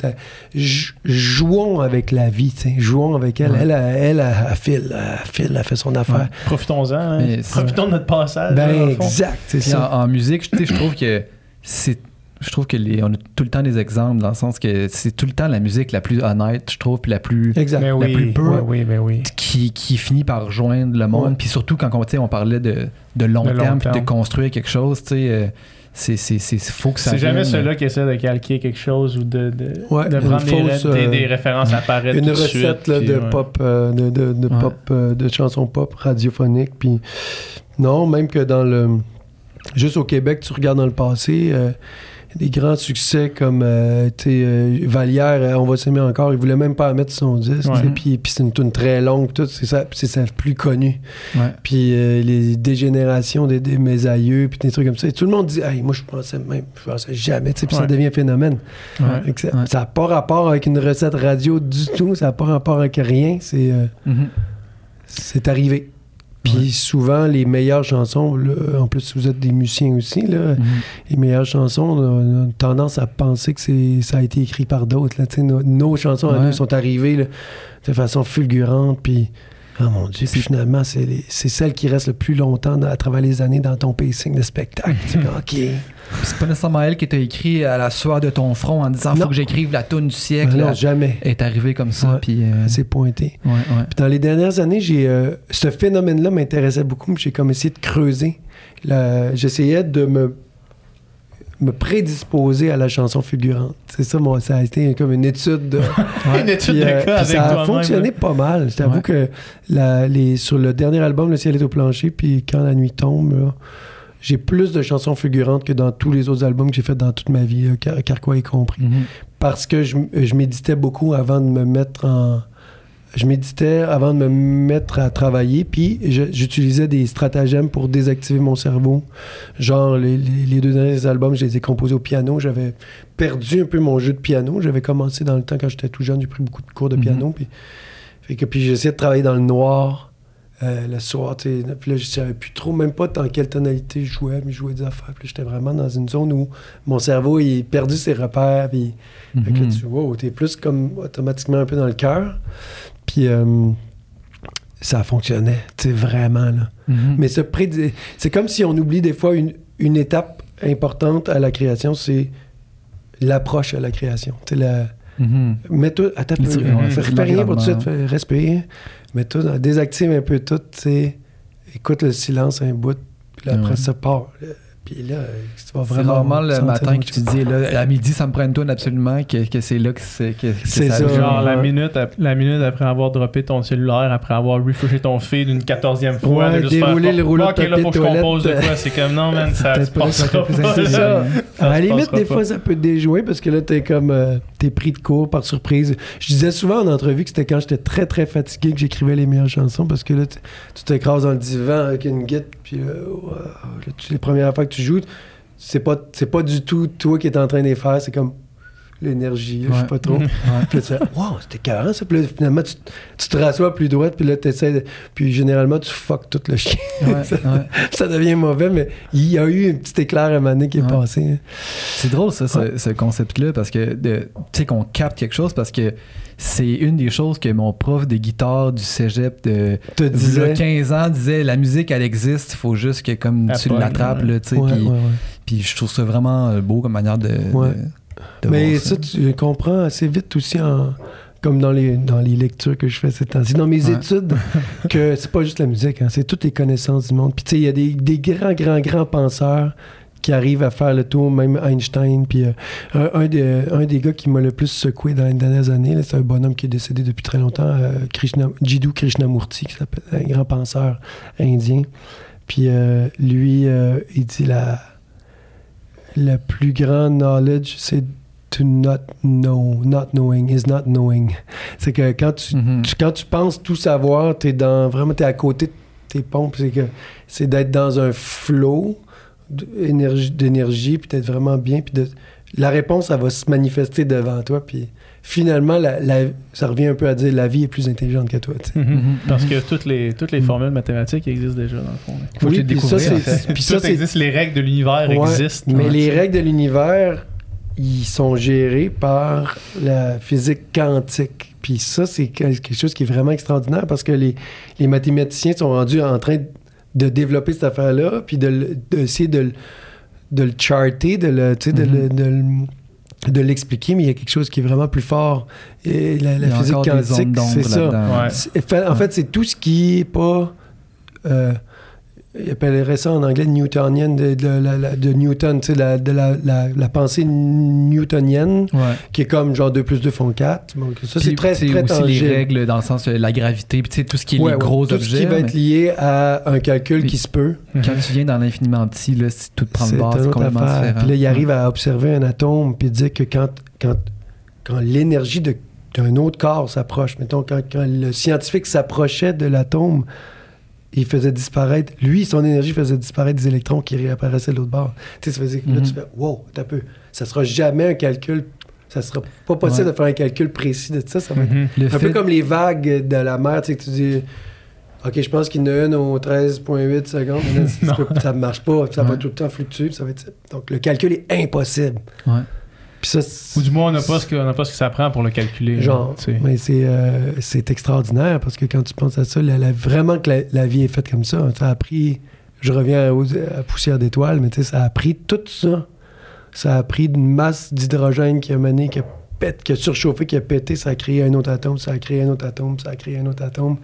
Jouons avec la vie, tu sais. Jouons avec elle. Ouais. Elle, elle, elle, elle, elle file, elle file, elle fait son affaire. Profitons-en. hein. Profitons de notre passage. Ben, exact, c'est ça. en, en musique, tu sais, je trouve que c'est. Je trouve que les, on a tout le temps des exemples dans le sens que c'est tout le temps la musique la plus honnête, je trouve, puis la plus Exact. Mais oui, plus pure. oui, oui, oui. qui, qui finit par rejoindre le monde. Puis surtout quand on, tu sais, on parlait de, de long De terme, puis de construire quelque chose, tu sais, euh, c'est c'est c'est faut que ça. C'est jamais ceux-là qui essaient de calquer quelque chose ou de, de, Ouais, de prendre des, fausse, des- euh, des références apparaître Une tout recette suite, là, puis, de ouais. pop, euh, de, de, de Ouais. pop, euh, de chansons pop radiophoniques. Puis non, même que dans le, juste au Québec, tu regardes dans le passé, euh, des grands succès comme euh, euh, Vallière, euh, on va s'aimer encore. Il voulait même pas mettre son disque. Ouais. Puis, puis c'est une tune très longue, tout. C'est ça, c'est sa plus connue. Ouais. Puis euh, les dégénérations des, des mes aïeux, puis des trucs comme ça. Et tout le monde dit, hey, moi je pensais même, je pensais jamais. Puis ça devient un phénomène. Ça n'a pas rapport avec une recette radio du tout. Ça n'a pas rapport avec rien. C'est euh, Mhm. c'est arrivé. Puis Ouais. souvent, les meilleures chansons, là, en plus, vous êtes des musiciens aussi, là, Mhm. les meilleures chansons, on a, on a tendance à penser que c'est, ça a été écrit par d'autres. Nos, nos chansons à Ouais. nous sont arrivées là, de façon fulgurante. Puis, oh mon Dieu, puis finalement, c'est, celle qui reste le plus longtemps dans- à travers les années dans ton pacing de spectacle. Tu dis, OK. C'est pas nécessairement elle qui t'a écrit à la sueur de ton front en disant faut Non. que j'écrive la tune du siècle. non, là. jamais. Elle est arrivée comme ça, Ouais. puis. euh, C'est pointé. ouais, ouais. Puis dans les dernières années, j'ai euh, ce phénomène-là m'intéressait beaucoup. J'ai comme essayé de creuser. J'essayais de me me prédisposer à la chanson fulgurante. C'est ça, moi, ça a été comme une étude. De, Une étude Puis, de euh, cas avec ça a fonctionné pas mal. Je t'avoue Ouais. que la- les, sur le dernier album, Le ciel est au plancher, puis Quand la nuit tombe, là, j'ai plus de chansons fulgurantes que dans tous les autres albums que j'ai fait dans toute ma vie, là, car, car quoi y compris Mhm. parce que je, je méditais beaucoup avant de me mettre en. Je méditais avant de me mettre à travailler, puis j'utilisais des stratagèmes pour désactiver mon cerveau. Genre, les, les- les deux derniers albums, je les ai composés au piano. J'avais perdu un peu mon jeu de piano. J'avais commencé dans le temps, quand j'étais tout jeune, j'ai pris beaucoup de cours de Mhm. piano. Puis, fait que, puis j'essayais de travailler dans le noir. euh, le soir, puis là, je savais plus trop, même pas dans quelle tonalité je jouais, mais je jouais des affaires. Puis j'étais vraiment dans une zone où mon cerveau, il a perdu ses repères, puis fait que Mhm. tu wow, t'es plus comme automatiquement un peu dans le cœur. Puis euh, ça fonctionnait, tu sais, vraiment. Là. Mhm. Mais ce c'est comme si on oublie des fois une, une étape importante à la création, c'est l'approche à la création. Tu sais, la... Mhm. Mets-toi, attends, un peu, fais, rien pour tout de suite, fais- respire. Mets-toi, désactive un peu tout, tu sais. Écoute le silence un bout, puis là, après ça part. Là. Puis là, tu vas C'est vraiment. rarement le sentir matin que tu dis, là, à midi, ça me prend une tourne absolument, que, que c'est là que c'est que, que C'est ça. joue. Genre la minute, la minute après avoir droppé ton cellulaire, après avoir refreshé ton feed une quatorzième fois, Ouais, de juste dérouler faire, le rouleau Ok, de là, papier faut que je compose de quoi? C'est comme non, man, ça se pas ça passera qui est plus pas. là. Ça À la limite, des fois, ça peut te déjouer parce que là, t'es comme. Euh, t'es pris de court par surprise. Je disais souvent en entrevue que c'était quand j'étais très, très fatigué que j'écrivais les meilleures chansons parce que là, tu t'écrases dans le divan avec une guitare, puis wow, là, tu- les premières fois que tu joues, c'est pas, c'est pas du tout toi qui es en train de les faire, c'est comme l'énergie, là, je sais Ouais. pas trop. Ouais. Puis là, tu fais, wow, c'était carré ça. Puis là, finalement, tu, tu te rassois plus droite, puis là, tu essaies. Puis généralement, tu fuck tout le chien. Ouais, ça, ouais. ça devient mauvais, mais il y a eu un petit éclair à un moment donné qui est Ouais. passé. hein. C'est drôle, ça, ce, Ouais. ce concept-là, parce que, de- tu sais, qu'on capte quelque chose, parce que c'est une des choses que mon prof de guitare du cégep de Te v'là disais. 15 ans disait la musique, elle existe, il faut juste que comme tu l'attrapes, ouais. là, tu sais, Ouais, puis, ouais, ouais. puis je trouve ça vraiment euh, beau comme manière. Ouais. de Mais ça, tu comprends assez vite aussi, en, comme dans les, dans les lectures que je fais ces temps-ci, dans mes Ouais. études, que c'est pas juste la musique, hein, c'est toutes les connaissances du monde. Puis tu sais, il y a des, des grands, grands, grands penseurs qui arrivent à faire le tour, même Einstein. Puis euh, un, un des, un des gars qui m'a le plus secoué dans les dernières années, c'est un bonhomme qui est décédé depuis très longtemps, euh, Krishna, Jiddu Krishnamurti, qui s'appelle un grand penseur indien. Puis euh, lui, euh, il dit la, le plus grand knowledge, c'est to not know. Not knowing is not knowing. C'est que quand tu, Mhm. tu- quand tu penses tout savoir, t'es dans vraiment t'es à côté de tes pompes. C'est que c'est d'être dans un flow d'énergie, d'énergie puis d'être vraiment bien. Puis de la réponse, elle va se manifester devant toi. Puis finalement, la- la- ça revient un peu à dire la vie est plus intelligente que toi. Mhm. Mhm. Parce que toutes les, toutes les Mhm. formules mathématiques existent déjà, dans le fond. là. Faut tu puis ça, en fait. puis ça, existe, les règles de l'univers Ouais, existent. Mais Ouais, les règles de l'univers, ils sont gérés par la physique quantique. Puis ça, c'est quelque chose qui est vraiment extraordinaire parce que les, les mathématiciens sont rendus en train de développer cette affaire-là, puis d'essayer de, le- de le charter, de le, tu sais, de, le- de le- de l'expliquer, mais il y a quelque chose qui est vraiment plus fort. Et la, physique quantique, c'est ça. Ouais. En fait, c'est tout ce qui est pas. Euh, il appellerait ça en anglais newtonienne, de, de la- la- de Newton, tu sais, la- de la, la- la pensée newtonienne, Ouais. qui est comme genre 2 plus 2 font 4. Donc, ça, c'est très, très aussi tangible. les règles dans le sens de la gravité, puis tu sais, tout ce qui est Ouais, les gros Tout objets. ce qui va être lié à un calcul Puis- qui se peut. Quand tu viens dans l'infiniment petit, là, si tout prend le bord, c'est complètement affaire. différent. Puis là, il arrive à observer un atome puis dire que quand, quand, quand l'énergie de- d'un autre corps s'approche, mettons, quand, quand le scientifique s'approchait de l'atome, il faisait disparaître, lui, son énergie faisait disparaître des électrons qui réapparaissaient de l'autre bord. Tu sais, ça faisait là, Mhm. tu fais, wow, t'as peu. Ça sera jamais un calcul, ça sera pas possible Ouais. de faire un calcul précis de ça. Ça va être Mhm. Un fait- peu comme les vagues de la mer, tu sais, que tu dis, OK, je pense qu'il y en a une aux 13,8 secondes, là, ça, ça marche pas, ça va tout le temps fluctuer, ça va être... Donc, le calcul est impossible. Ouais. Ça, Ou du moins, on n'a pas, ce que- on pas ce que ça prend pour le calculer. genre, tu sais. mais c'est euh, c'est extraordinaire, parce que quand tu penses à ça, la- la- vraiment que la, la vie est faite comme ça, ça a pris... Je reviens aux- à Poussière d'étoiles, mais tu sais, ça a pris tout ça. Ça a pris une masse d'hydrogène qui a mené, qui a, pète, qui a surchauffé, qui a pété, ça a créé un autre atome, ça a créé un autre atome, ça a créé un autre atome.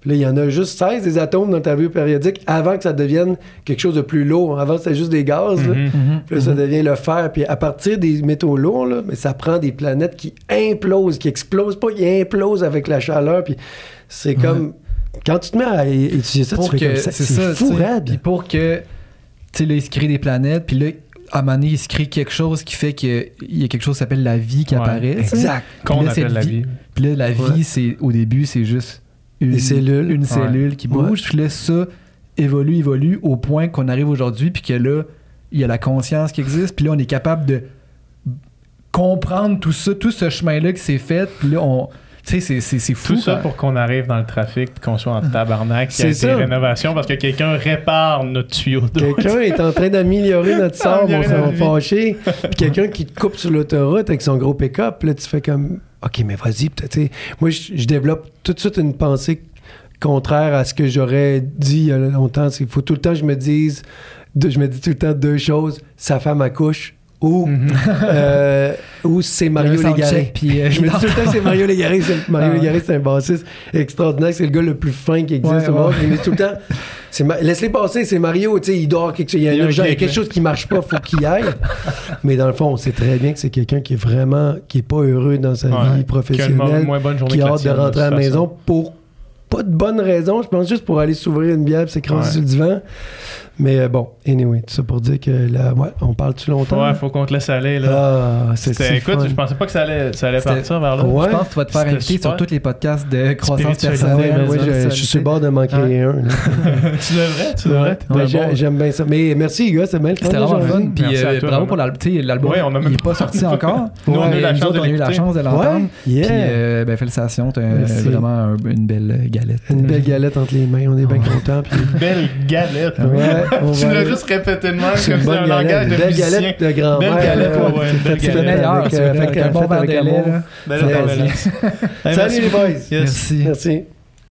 Puis là, il y en a juste 16 des atomes dans ta vue périodique avant que ça devienne quelque chose de plus lourd. Avant, c'était juste des gaz. là. Mhm. Mhm. Puis là, ça devient le fer. Puis à partir des métaux lourds, là, mais ça prend des planètes qui implosent, qui explosent pas, qui implosent avec la chaleur. Puis c'est comme... Quand tu te mets à étudier ça, pour tu fais que comme ça. c'est C'est ça fou tu sais. raide. puis pour que tu sais là il se crée des planètes puis là à un moment donné il se crée quelque chose qui fait qu'il y a quelque chose qui s'appelle la vie qui Ouais, apparaît. Exact. Qu'on appelle la vie. vie. puis là la vie Ouais. c'est au début c'est juste une Des cellules. une Ouais. cellule qui Ouais. bouge puis là ça évolue évolue au point qu'on arrive aujourd'hui puis que là il y a la conscience qui existe puis là on est capable de comprendre tout ça tout ce chemin là qui s'est fait puis là on tu sais c'est- c'est c'est fou Tout ça quoi. pour qu'on arrive dans le trafic qu'on soit en tabarnak. qu'il y ait des rénovations parce que quelqu'un répare notre tuyau d'eau. Quelqu'un est en train d'améliorer notre sort, on s'en vie. fâché. Puis quelqu'un qui te coupe sur l'autoroute avec son gros pick-up, là, tu fais comme, OK, mais vas-y, peut-être. Moi, je, développe tout de suite une pensée contraire à ce que j'aurais dit il y a longtemps. Il faut tout le temps que je me dise, je me dis tout le temps deux choses. Sa femme accouche ou, Mhm. euh, ou c'est Mario Légaré. puis, euh, Je me dis tout le temps c'est Mario Légaré. c'est- Mario Ah. Légaré, c'est un bassiste extraordinaire. C'est le gars le plus fin qui existe Ouais, au monde. ouais. Il me dit tout le temps, Ma- laisse-les passer, c'est Mario. Tu sais, il dort quelque chose. Il y a, Il y a urgence, il y a quelque chose qui marche pas, faut qu'il y aille. Mais dans le fond, on sait très bien que c'est quelqu'un qui est vraiment, qui est pas heureux dans sa Ouais. vie Qui a une professionnelle, bonne qui a hâte de rentrer à la maison pour pas de bonnes raisons. Je pense juste pour aller s'ouvrir une bière et s'écraser sur le divan. Mais euh, bon, anyway, tout ça pour dire que là, ouais, on parle-tu longtemps? Ouais, faut qu'on te laisse aller. Là. Ah, c'est C'était- si écoute, fun. je pensais pas que ça allait, ça allait C'était- partir vers là. Ouais. Je pense que tu vas te faire inviter super. sur tous les podcasts de croissance Spiritualité. Ah ouais, personnelle. oui, je, je suis sur le bord de manquer Ouais. un. là. tu devrais, tu devrais. Ouais, J'aime bien ça. Mais merci, les gars, c'est bien le fun. C'était vraiment fun. Puis euh, toi, bravo pour l'album. Tu il n'est pas sorti encore. Nous, on a eu la chance de on a eu la l'écouter. chance de l'entendre. Puis euh, ben, félicitations, t'as un- Merci. vraiment un- une belle galette. Une belle galette entre les mains, on est bien contents. Puis... Belle galette. Tu l'as juste répété de même comme C'est un langage de belle musicien. galette de grand-mère. Belle galette, ouais, belle fait- C'est le galette. meilleur, avec, c'est euh, avec fait- un bon verre de lait. Salut les boys! Merci. Merci.